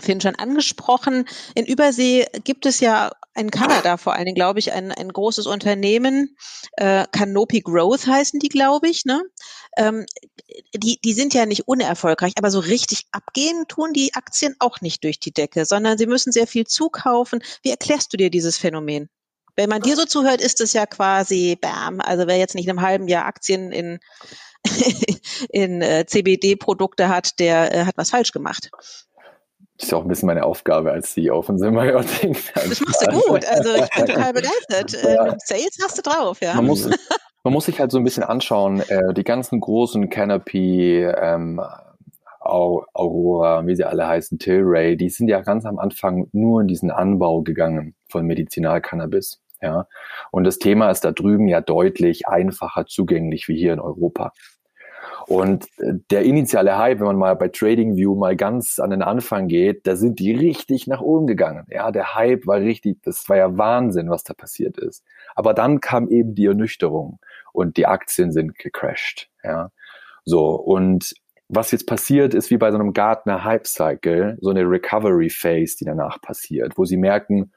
Finn schon angesprochen. In Übersee gibt es ja in Kanada vor allen Dingen, glaube ich, ein, ein großes Unternehmen, äh, Canopy Growth heißen die, glaube ich. Ne? Ähm, die, die sind ja nicht unerfolgreich, aber so richtig abgehen tun die Aktien auch nicht durch die Decke, sondern sie müssen sehr viel zukaufen. Wie erklärst du dir dieses Phänomen? Wenn man dir so zuhört, ist es ja quasi Bam. Also wer jetzt nicht in einem halben Jahr Aktien in, in äh, CBD-Produkte hat, der äh, hat was falsch gemacht. Das ist ja auch ein bisschen meine Aufgabe als CEO von Symbiotic. Das machst du gut. Also ich bin total begeistert. Ja. Sales hast du drauf, ja. Man muss, man muss sich halt so ein bisschen anschauen, äh, die ganzen großen Canopy, ähm, Aurora, wie sie alle heißen, Tilray, die sind ja ganz am Anfang nur in diesen Anbau gegangen von Medizinalcannabis. Ja, und das Thema ist da drüben ja deutlich einfacher zugänglich wie hier in Europa. Und äh, der initiale Hype, wenn man mal bei TradingView mal ganz an den Anfang geht, da sind die richtig nach oben gegangen. Ja, der Hype war richtig, das war ja Wahnsinn, was da passiert ist. Aber dann kam eben die Ernüchterung und die Aktien sind gecrashed. Ja, so und was jetzt passiert, ist wie bei so einem Gartner Hype Cycle, so eine Recovery Phase, die danach passiert, wo sie merken,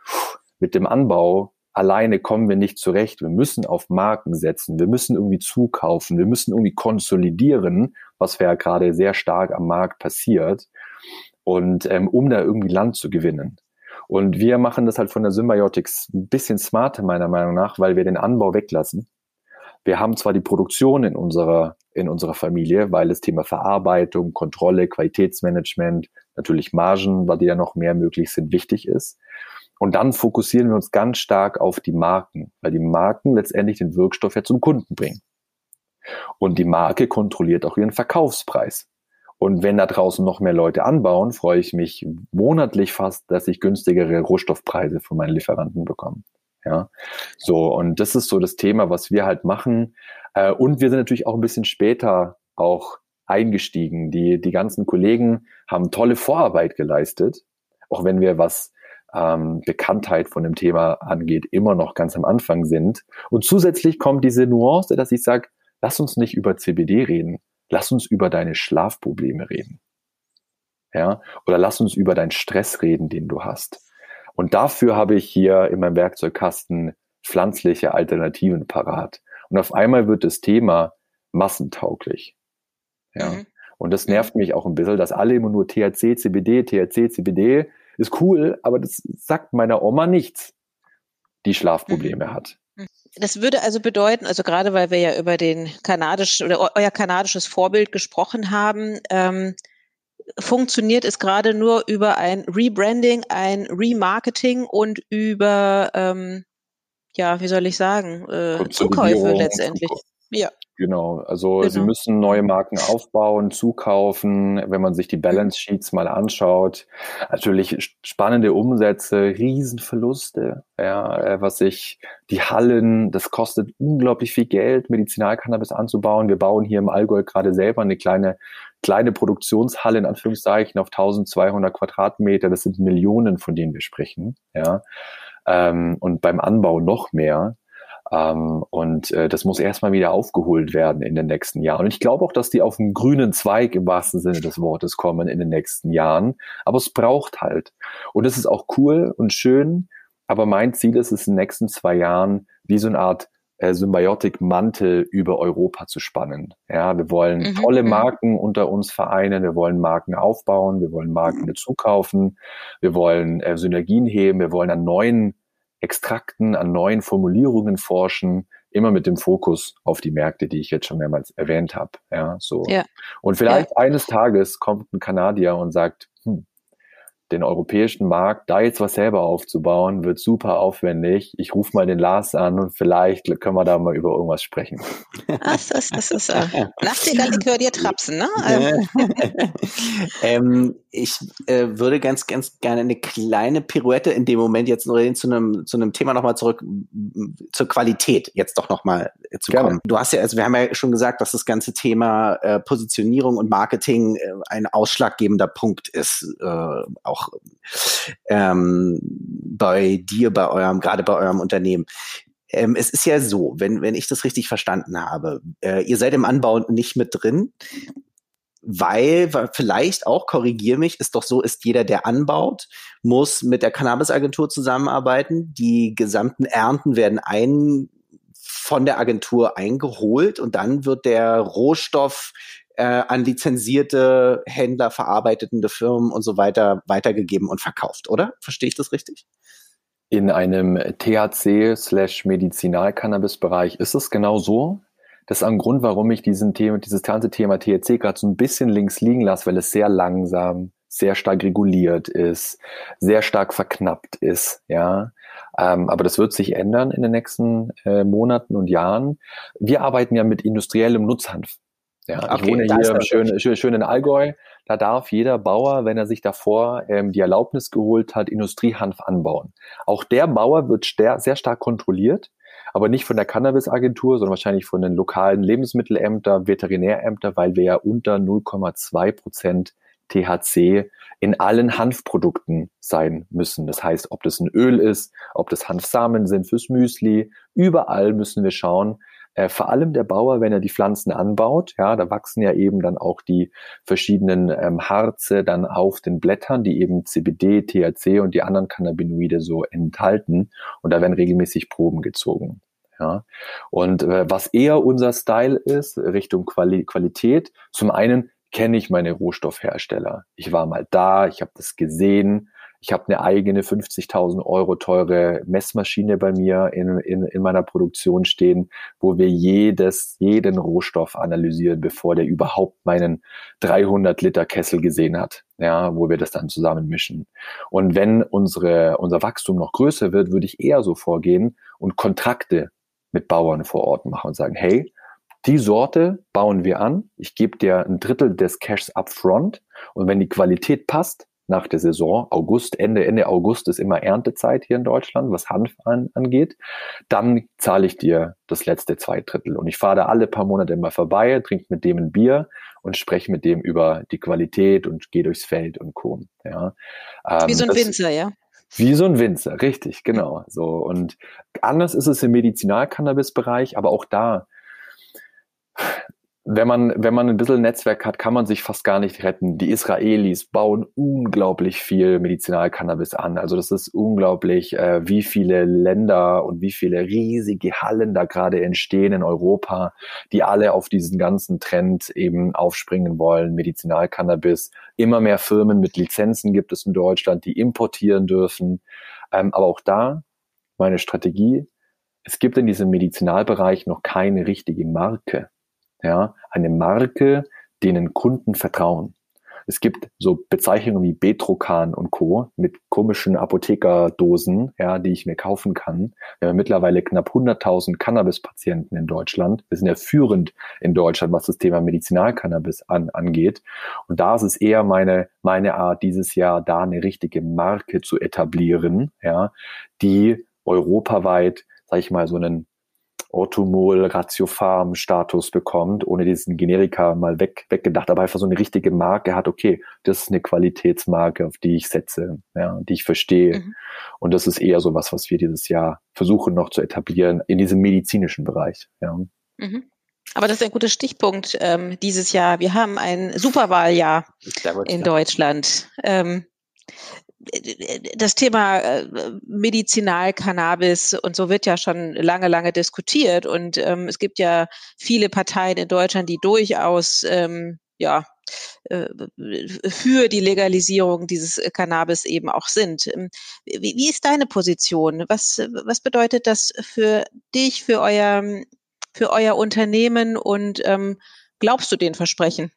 mit dem Anbau alleine kommen wir nicht zurecht. Wir müssen auf Marken setzen. Wir müssen irgendwie zukaufen. Wir müssen irgendwie konsolidieren, was ja gerade sehr stark am Markt passiert. Und ähm, um da irgendwie Land zu gewinnen. Und wir machen das halt von der Symbiotics ein bisschen smarter, meiner Meinung nach, weil wir den Anbau weglassen. Wir haben zwar die Produktion in unserer in unserer Familie, weil das Thema Verarbeitung, Kontrolle, Qualitätsmanagement, natürlich Margen, weil die ja noch mehr möglich sind, wichtig ist. Und dann fokussieren wir uns ganz stark auf die Marken, weil die Marken letztendlich den Wirkstoff ja zum Kunden bringen. Und die Marke kontrolliert auch ihren Verkaufspreis. Und wenn da draußen noch mehr Leute anbauen, freue ich mich monatlich fast, dass ich günstigere Rohstoffpreise von meinen Lieferanten bekomme. Ja, so und das ist so das Thema, was wir halt machen. Äh, und wir sind natürlich auch ein bisschen später auch eingestiegen. Die die ganzen Kollegen haben tolle Vorarbeit geleistet, auch wenn wir was ähm, Bekanntheit von dem Thema angeht, immer noch ganz am Anfang sind. Und zusätzlich kommt diese Nuance, dass ich sage, lass uns nicht über CBD reden, lass uns über deine Schlafprobleme reden. Ja, oder lass uns über deinen Stress reden, den du hast. Und dafür habe ich hier in meinem Werkzeugkasten pflanzliche Alternativen parat. Und auf einmal wird das Thema massentauglich. Ja. Mhm. Und das nervt mich auch ein bisschen, dass alle immer nur THC, CBD, THC, CBD ist cool, aber das sagt meiner Oma nichts, die Schlafprobleme mhm. hat. Das würde also bedeuten, also gerade weil wir ja über den kanadischen oder euer kanadisches Vorbild gesprochen haben, ähm, funktioniert es gerade nur über ein Rebranding, ein Remarketing und über, ähm, ja, wie soll ich sagen, äh, Zukäufe letztendlich. Ja. Genau, also genau. sie müssen neue Marken aufbauen, zukaufen, wenn man sich die Balance Sheets mal anschaut. Natürlich spannende Umsätze, Riesenverluste, ja, äh, was sich die Hallen, das kostet unglaublich viel Geld, Medizinalcannabis anzubauen. Wir bauen hier im Allgäu gerade selber eine kleine kleine Produktionshalle in Anführungszeichen auf 1200 Quadratmeter. Das sind Millionen, von denen wir sprechen, ja. Ähm, und beim Anbau noch mehr. Ähm, und äh, das muss erstmal wieder aufgeholt werden in den nächsten Jahren. Und ich glaube auch, dass die auf einen grünen Zweig im wahrsten Sinne des Wortes kommen in den nächsten Jahren. Aber es braucht halt. Und es ist auch cool und schön. Aber mein Ziel ist es in den nächsten zwei Jahren, wie so eine Art äh, Symbiotik-Mantel über Europa zu spannen. Ja, wir wollen mhm. tolle mhm. Marken unter uns vereinen, wir wollen Marken aufbauen, wir wollen Marken dazukaufen, wir wollen äh, Synergien heben, wir wollen an neuen Extrakten, an neuen Formulierungen forschen, immer mit dem Fokus auf die Märkte, die ich jetzt schon mehrmals erwähnt habe. Ja, so. Ja. Und vielleicht ja. eines Tages kommt ein Kanadier und sagt, hm, den europäischen Markt, da jetzt was selber aufzubauen, wird super aufwendig. Ich rufe mal den Lars an und vielleicht können wir da mal über irgendwas sprechen. Das ist, das ist äh, Nachtigallikör dir trapsen, ne? ähm, ich äh, würde ganz, ganz gerne eine kleine Pirouette in dem Moment jetzt noch zu einem, zu einem Thema nochmal zurück, zur Qualität jetzt doch nochmal äh, zu gerne. kommen. Du hast ja, also wir haben ja schon gesagt, dass das ganze Thema äh, Positionierung und Marketing äh, ein ausschlaggebender Punkt ist, äh, auch auch ähm, bei dir, bei eurem, gerade bei eurem Unternehmen. Ähm, es ist ja so, wenn, wenn ich das richtig verstanden habe, äh, ihr seid im Anbau nicht mit drin, weil, weil vielleicht auch, korrigier mich, ist doch so, ist jeder, der anbaut, muss mit der Cannabisagentur zusammenarbeiten. Die gesamten Ernten werden ein von der Agentur eingeholt und dann wird der Rohstoff äh, an lizenzierte Händler, verarbeitende Firmen und so weiter weitergegeben und verkauft, oder? Verstehe ich das richtig? In einem THC-Medizinal-Cannabis-Bereich ist es genau so. Das ist ein Grund, warum ich diesen Thema, dieses ganze Thema THC gerade so ein bisschen links liegen lasse, weil es sehr langsam, sehr stark reguliert ist, sehr stark verknappt ist, ja. Ähm, aber das wird sich ändern in den nächsten äh, Monaten und Jahren. Wir arbeiten ja mit industriellem Nutzhanf. Ja, okay, ich wohne hier schön, schön, schön in Allgäu. Da darf jeder Bauer, wenn er sich davor ähm, die Erlaubnis geholt hat, Industriehanf anbauen. Auch der Bauer wird sehr stark kontrolliert, aber nicht von der Cannabis-Agentur, sondern wahrscheinlich von den lokalen Lebensmittelämtern, Veterinärämtern, weil wir ja unter 0,2 Prozent THC in allen Hanfprodukten sein müssen. Das heißt, ob das ein Öl ist, ob das Hanfsamen sind fürs Müsli, überall müssen wir schauen, äh, vor allem der Bauer, wenn er die Pflanzen anbaut, ja, da wachsen ja eben dann auch die verschiedenen ähm, Harze dann auf den Blättern, die eben CBD, THC und die anderen Cannabinoide so enthalten. Und da werden regelmäßig Proben gezogen. Ja. Und äh, was eher unser Style ist, Richtung Quali Qualität, zum einen kenne ich meine Rohstoffhersteller. Ich war mal da, ich habe das gesehen, Ich habe eine eigene 50.000 Euro teure Messmaschine bei mir in, in, in meiner Produktion stehen, wo wir jedes, jeden Rohstoff analysieren, bevor der überhaupt meinen 300 Liter Kessel gesehen hat. Ja, wo wir das dann zusammenmischen. Und wenn unsere, unser Wachstum noch größer wird, würde ich eher so vorgehen und Kontrakte mit Bauern vor Ort machen und sagen, hey, die Sorte bauen wir an. Ich gebe dir ein Drittel des Cashs upfront. Und wenn die Qualität passt, nach der Saison, August, Ende, Ende August ist immer Erntezeit hier in Deutschland, was Hanf an, angeht, dann zahle ich dir das letzte zwei Drittel. Und ich fahre da alle paar Monate immer vorbei, trinke mit dem ein Bier und spreche mit dem über die Qualität und gehe durchs Feld und Co. Ja. Ähm, Wie so ein das, Winzer, ja. Wie so ein Winzer, richtig, genau. So und anders ist es im Medizinalcannabis-Bereich, aber auch da wenn man, wenn man ein bisschen Netzwerk hat, kann man sich fast gar nicht retten. Die Israelis bauen unglaublich viel Medizinalcannabis an. Also das ist unglaublich, äh, wie viele Länder und wie viele riesige Hallen da gerade entstehen in Europa, die alle auf diesen ganzen Trend eben aufspringen wollen. Medizinalcannabis. Immer mehr Firmen mit Lizenzen gibt es in Deutschland, die importieren dürfen. Ähm, aber auch da meine Strategie. Es gibt in diesem Medizinalbereich noch keine richtige Marke ja, eine Marke, denen Kunden vertrauen. Es gibt so Bezeichnungen wie Betrokan und Co. mit komischen Apothekerdosen, ja, die ich mir kaufen kann. Wir haben mittlerweile knapp 100.000 Cannabis-Patienten in Deutschland. Wir sind ja führend in Deutschland, was das Thema Medizinalcannabis an, angeht. Und da ist es eher meine, meine Art, dieses Jahr da eine richtige Marke zu etablieren, ja, die europaweit, sag ich mal, so einen Orthomol, Ratiofarm Status bekommt, ohne diesen Generika mal weg, weggedacht, aber einfach so eine richtige Marke hat, okay, das ist eine Qualitätsmarke, auf die ich setze, ja, die ich verstehe. Mhm. Und das ist eher so was, was wir dieses Jahr versuchen noch zu etablieren in diesem medizinischen Bereich, ja. Mhm. Aber das ist ein guter Stichpunkt ähm, dieses Jahr. Wir haben ein Superwahljahr in Deutschland. Ähm, das Thema äh, Medizinalcannabis und so wird ja schon lange, lange diskutiert. Und ähm, es gibt ja viele Parteien in Deutschland, die durchaus ähm, ja, äh, für die Legalisierung dieses Cannabis eben auch sind. Ähm, wie, wie ist deine Position? Was, was bedeutet das für dich, für euer, für euer Unternehmen und ähm, glaubst du den Versprechen?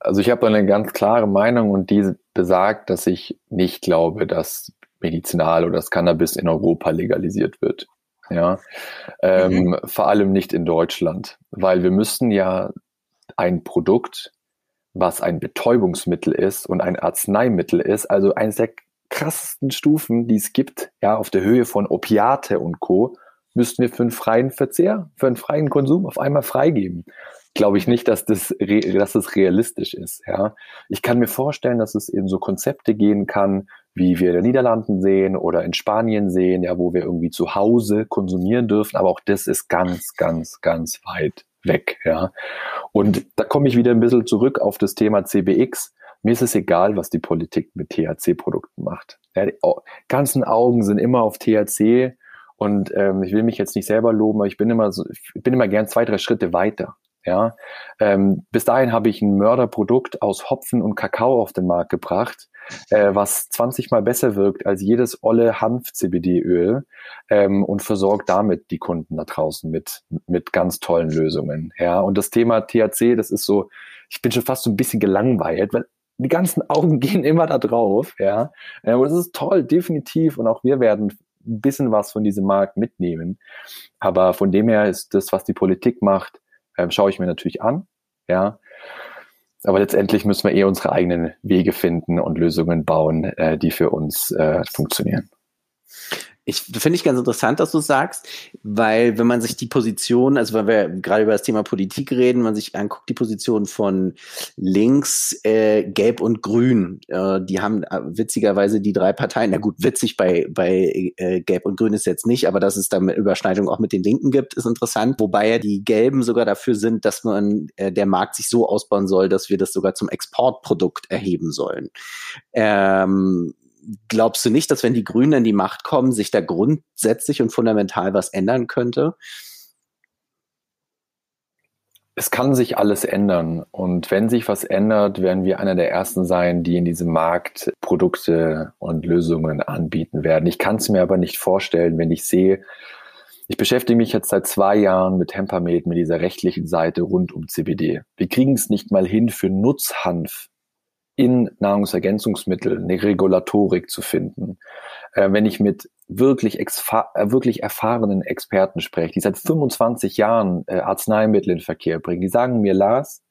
Also ich habe eine ganz klare Meinung und die besagt, dass ich nicht glaube, dass Medizinal oder das Cannabis in Europa legalisiert wird. Ja, ähm, mhm. vor allem nicht in Deutschland, weil wir müssen ja ein Produkt, was ein Betäubungsmittel ist und ein Arzneimittel ist, also eines der krassesten Stufen, die es gibt, ja, auf der Höhe von Opiate und Co., müssten wir für einen freien Verzehr, für einen freien Konsum auf einmal freigeben glaube ich nicht, dass das, dass das realistisch ist. Ja, ich kann mir vorstellen, dass es eben so Konzepte gehen kann, wie wir in den Niederlanden sehen oder in Spanien sehen, ja, wo wir irgendwie zu Hause konsumieren dürfen. Aber auch das ist ganz, ganz, ganz weit weg. Ja, und da komme ich wieder ein bisschen zurück auf das Thema CBX. Mir ist es egal, was die Politik mit THC-Produkten macht. Ja, die ganzen Augen sind immer auf THC. Und ähm, ich will mich jetzt nicht selber loben, aber ich bin immer so, ich bin immer gern zwei, drei Schritte weiter. Ja, ähm, bis dahin habe ich ein Mörderprodukt aus Hopfen und Kakao auf den Markt gebracht, äh, was 20 mal besser wirkt als jedes olle Hanf-CBD-Öl ähm, und versorgt damit die Kunden da draußen mit mit ganz tollen Lösungen. Ja, und das Thema THC, das ist so, ich bin schon fast so ein bisschen gelangweilt, weil die ganzen Augen gehen immer da drauf. Ja, äh, und das ist toll, definitiv. Und auch wir werden ein bisschen was von diesem Markt mitnehmen. Aber von dem her ist das, was die Politik macht, ähm, schaue ich mir natürlich an. Ja. Aber letztendlich müssen wir eher unsere eigenen Wege finden und Lösungen bauen, äh, die für uns äh, funktionieren. Ich finde ich ganz interessant, dass du sagst, weil wenn man sich die Position, also wenn wir gerade über das Thema Politik reden, man sich anguckt die Position von links, äh, Gelb und Grün, äh, die haben äh, witzigerweise die drei Parteien. Na gut, witzig bei bei äh, Gelb und Grün ist jetzt nicht, aber dass es da Überschneidung auch mit den Linken gibt, ist interessant. Wobei ja die Gelben sogar dafür sind, dass man äh, der Markt sich so ausbauen soll, dass wir das sogar zum Exportprodukt erheben sollen. Ähm, glaubst du nicht, dass wenn die Grünen an die Macht kommen, sich da grundsätzlich und fundamental was ändern könnte? Es kann sich alles ändern. Und wenn sich was ändert, werden wir einer der ersten sein, die in diesem Markt Produkte und Lösungen anbieten werden. Ich kann es mir aber nicht vorstellen, wenn ich sehe, ich beschäftige mich jetzt seit zwei Jahren mit Hempamed, mit dieser rechtlichen Seite rund um CBD. Wir kriegen es nicht mal hin, für Nutzhanf in Nahrungsergänzungsmittel eine Regulatorik zu finden. Äh, wenn ich mit wirklich, äh, wirklich erfahrenen Experten spreche, die seit 25 Jahren äh, Arzneimittel in Verkehr bringen, die sagen mir, Lars,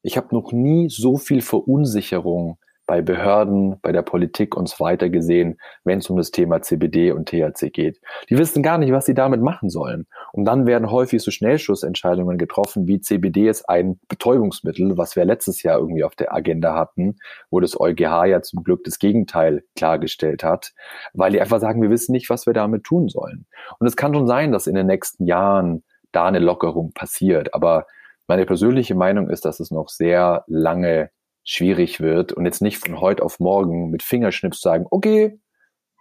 ich habe noch nie so viel Verunsicherung bei Behörden, bei der Politik und so weiter gesehen, wenn es um das Thema CBD und THC geht. Die wissen gar nicht, was sie damit machen sollen. Und dann werden häufig so Schnellschussentscheidungen getroffen, wie CBD ist ein Betäubungsmittel, was wir letztes Jahr irgendwie auf der Agenda hatten, wo das EuGH ja zum Glück das Gegenteil klargestellt hat, weil die einfach sagen, wir wissen nicht, was wir damit tun sollen. Und es kann schon sein, dass in den nächsten Jahren da eine Lockerung passiert, aber meine persönliche Meinung ist, dass es noch sehr lange schwierig wird und jetzt nicht von heute auf morgen mit Fingerschnips sagen, okay,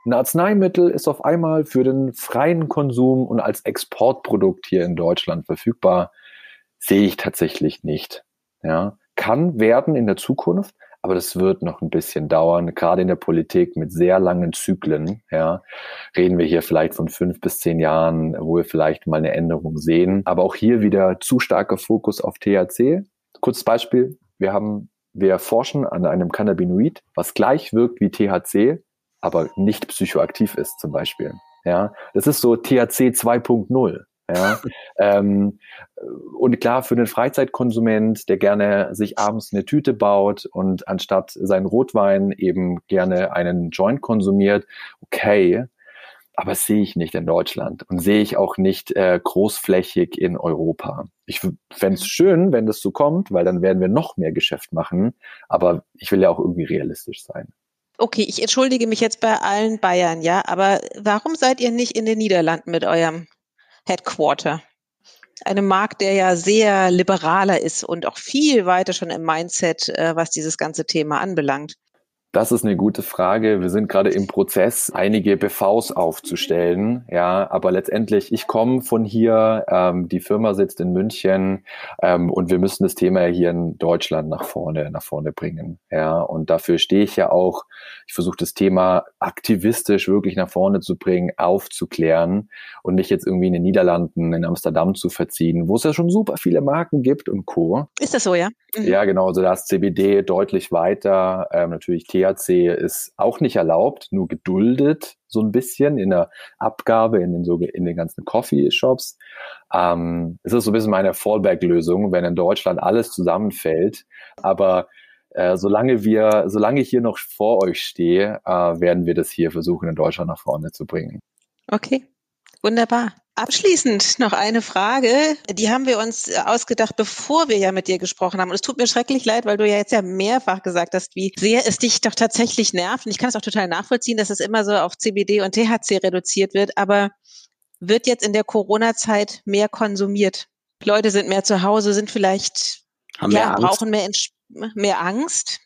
ein Arzneimittel ist auf einmal für den freien Konsum und als Exportprodukt hier in Deutschland verfügbar, sehe ich tatsächlich nicht. Ja, kann werden in der Zukunft, aber das wird noch ein bisschen dauern. Gerade in der Politik mit sehr langen Zyklen, ja, reden wir hier vielleicht von fünf bis zehn Jahren, wo wir vielleicht mal eine Änderung sehen. Aber auch hier wieder zu starker Fokus auf THC. Kurzes Beispiel. Wir haben wir forschen an einem Cannabinoid, was gleich wirkt wie THC, aber nicht psychoaktiv ist zum Beispiel. Ja, das ist so THC 2.0. Ja, ähm, und klar für den Freizeitkonsument, der gerne sich abends eine Tüte baut und anstatt seinen Rotwein eben gerne einen Joint konsumiert, okay, aber sehe ich nicht in Deutschland und sehe ich auch nicht äh, großflächig in Europa. Ich fände es schön, wenn das so kommt, weil dann werden wir noch mehr Geschäft machen, aber ich will ja auch irgendwie realistisch sein. Okay, ich entschuldige mich jetzt bei allen Bayern, ja, aber warum seid ihr nicht in den Niederlanden mit eurem Headquarter? Einem Markt, der ja sehr liberaler ist und auch viel weiter schon im Mindset, äh, was dieses ganze Thema anbelangt. Das ist eine gute Frage. Wir sind gerade im Prozess, einige BVs aufzustellen. Ja, aber letztendlich, ich komme von hier, ähm, die Firma sitzt in München ähm, und wir müssen das Thema hier in Deutschland nach vorne, nach vorne bringen. Ja, und dafür stehe ich ja auch. Ich versuche das Thema aktivistisch wirklich nach vorne zu bringen, aufzuklären und nicht jetzt irgendwie in den Niederlanden, in Amsterdam zu verziehen, wo es ja schon super viele Marken gibt und Co. Ist das so, ja? Mhm. Ja, genau. Also da ist CBD deutlich weiter. Ähm, natürlich THC ist auch nicht erlaubt, nur geduldet so ein bisschen in der Abgabe in den, so, in den ganzen Coffee-Shops. Ähm, es ist so ein bisschen meine Fallback-Lösung, wenn in Deutschland alles zusammenfällt. Aber äh, solange wir, solange ich hier noch vor euch stehe, äh, werden wir das hier versuchen, in Deutschland nach vorne zu bringen. Okay, wunderbar. Abschließend noch eine Frage. Die haben wir uns ausgedacht, bevor wir ja mit dir gesprochen haben. Und es tut mir schrecklich leid, weil du ja jetzt ja mehrfach gesagt hast, wie sehr es dich doch tatsächlich nervt. Und ich kann es auch total nachvollziehen, dass es immer so auf CBD und THC reduziert wird. Aber wird jetzt in der Corona-Zeit mehr konsumiert? Leute sind mehr zu Hause, sind vielleicht, haben ja, brauchen mehr, mehr Angst.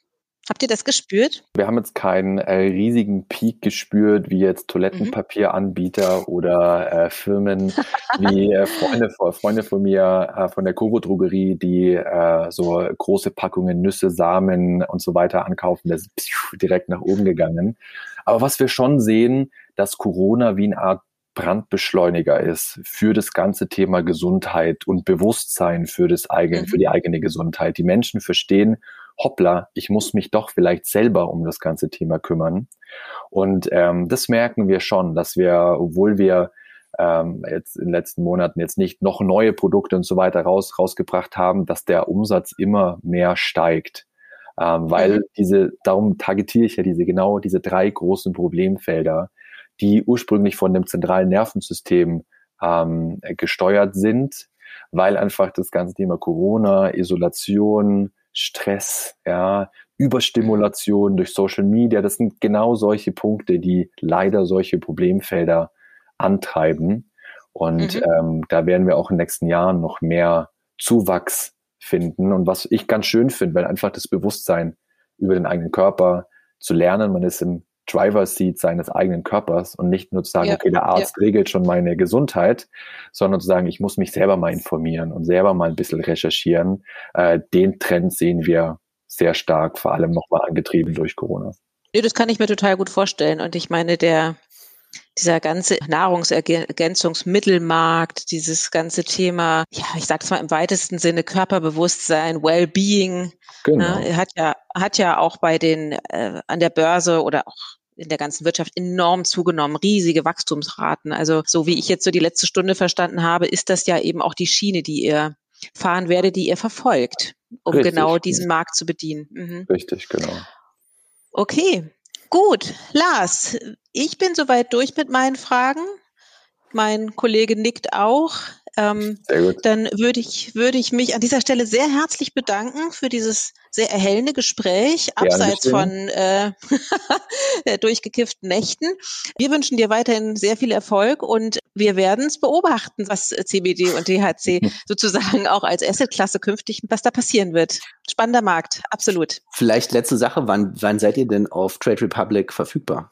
Habt ihr das gespürt? Wir haben jetzt keinen äh, riesigen Peak gespürt, wie jetzt Toilettenpapieranbieter mhm. oder äh, Firmen wie äh, Freunde, Freunde von mir äh, von der Kovo Drogerie, die äh, so große Packungen Nüsse, Samen und so weiter ankaufen. Das ist direkt nach oben gegangen. Aber was wir schon sehen, dass Corona wie eine Art Brandbeschleuniger ist für das ganze Thema Gesundheit und Bewusstsein für das eigene, mhm. für die eigene Gesundheit. Die Menschen verstehen, hoppla, ich muss mich doch vielleicht selber um das ganze Thema kümmern. Und ähm, das merken wir schon, dass wir, obwohl wir ähm, jetzt in den letzten Monaten jetzt nicht noch neue Produkte und so weiter raus, rausgebracht haben, dass der Umsatz immer mehr steigt. Ähm, weil mhm. diese, darum targetiere ich ja diese genau diese drei großen Problemfelder, die ursprünglich von dem zentralen Nervensystem ähm, gesteuert sind, weil einfach das ganze Thema Corona, Isolation, Stress, ja, Überstimulation durch Social Media, das sind genau solche Punkte, die leider solche Problemfelder antreiben. Und mhm. ähm, da werden wir auch in den nächsten Jahren noch mehr Zuwachs finden. Und was ich ganz schön finde, weil einfach das Bewusstsein über den eigenen Körper zu lernen, man ist im Driver Seat seines eigenen Körpers und nicht nur zu sagen, ja, okay, der Arzt ja. regelt schon meine Gesundheit, sondern zu sagen, ich muss mich selber mal informieren und selber mal ein bisschen recherchieren. Äh, den Trend sehen wir sehr stark, vor allem nochmal angetrieben durch Corona. Ja, das kann ich mir total gut vorstellen. Und ich meine, der dieser ganze Nahrungsergänzungsmittelmarkt, dieses ganze Thema, ja, ich sag's mal im weitesten Sinne Körperbewusstsein, Wellbeing, genau. ne, hat ja hat ja auch bei den äh, an der Börse oder auch in der ganzen Wirtschaft enorm zugenommen, riesige Wachstumsraten. Also so wie ich jetzt so die letzte Stunde verstanden habe, ist das ja eben auch die Schiene, die ihr fahren werdet, die ihr verfolgt, um Richtig. genau diesen Markt zu bedienen. Mhm. Richtig, genau. Okay, gut. Lars, ich bin soweit durch mit meinen Fragen. Mein Kollege nickt auch. Ähm, dann würde ich, würde ich mich an dieser Stelle sehr herzlich bedanken für dieses sehr erhellende Gespräch, abseits von äh, durchgekifften Nächten. Wir wünschen dir weiterhin sehr viel Erfolg und wir werden es beobachten, was CBD und THC sozusagen auch als Assetklasse künftig, was da passieren wird. Spannender Markt, absolut. Vielleicht letzte Sache, wann, wann seid ihr denn auf Trade Republic verfügbar?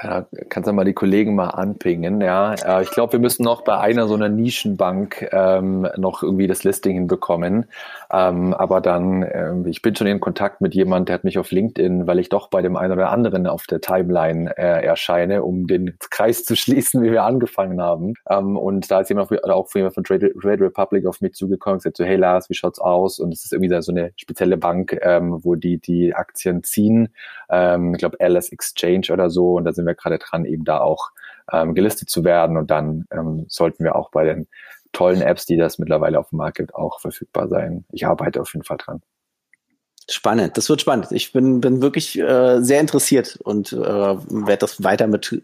Ja, kannst du mal die Kollegen mal anpingen, ja. Äh, ich glaube, wir müssen noch bei einer so einer Nischenbank ähm, noch irgendwie das Listing hinbekommen. Ähm, aber dann, ähm, ich bin schon in Kontakt mit jemand, der hat mich auf LinkedIn, weil ich doch bei dem einen oder anderen auf der Timeline äh, erscheine, um den Kreis zu schließen, wie wir angefangen haben. Ähm, und da ist jemand auch jemand von Trade, Trade Republic auf mich zugekommen und gesagt so, hey Lars, wie schaut's aus? Und es ist irgendwie so eine spezielle Bank, ähm, wo die die Aktien ziehen. Ähm, ich glaube, Alice Exchange oder so. Und da sind wir gerade dran, eben da auch ähm, gelistet zu werden. Und dann ähm, sollten wir auch bei den tollen Apps, die das mittlerweile auf dem Markt gibt, auch verfügbar sein. Ich arbeite auf jeden Fall dran. Spannend, das wird spannend. Ich bin, bin wirklich äh, sehr interessiert und äh, werde das weiter mit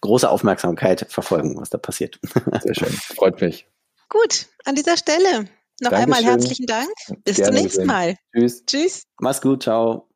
großer Aufmerksamkeit verfolgen, was da passiert. Sehr schön, freut mich. Gut, an dieser Stelle noch Dankeschön. einmal herzlichen Dank. Bis Gerne zum nächsten gesehen. Mal. Tschüss. Tschüss. Mach's gut, ciao.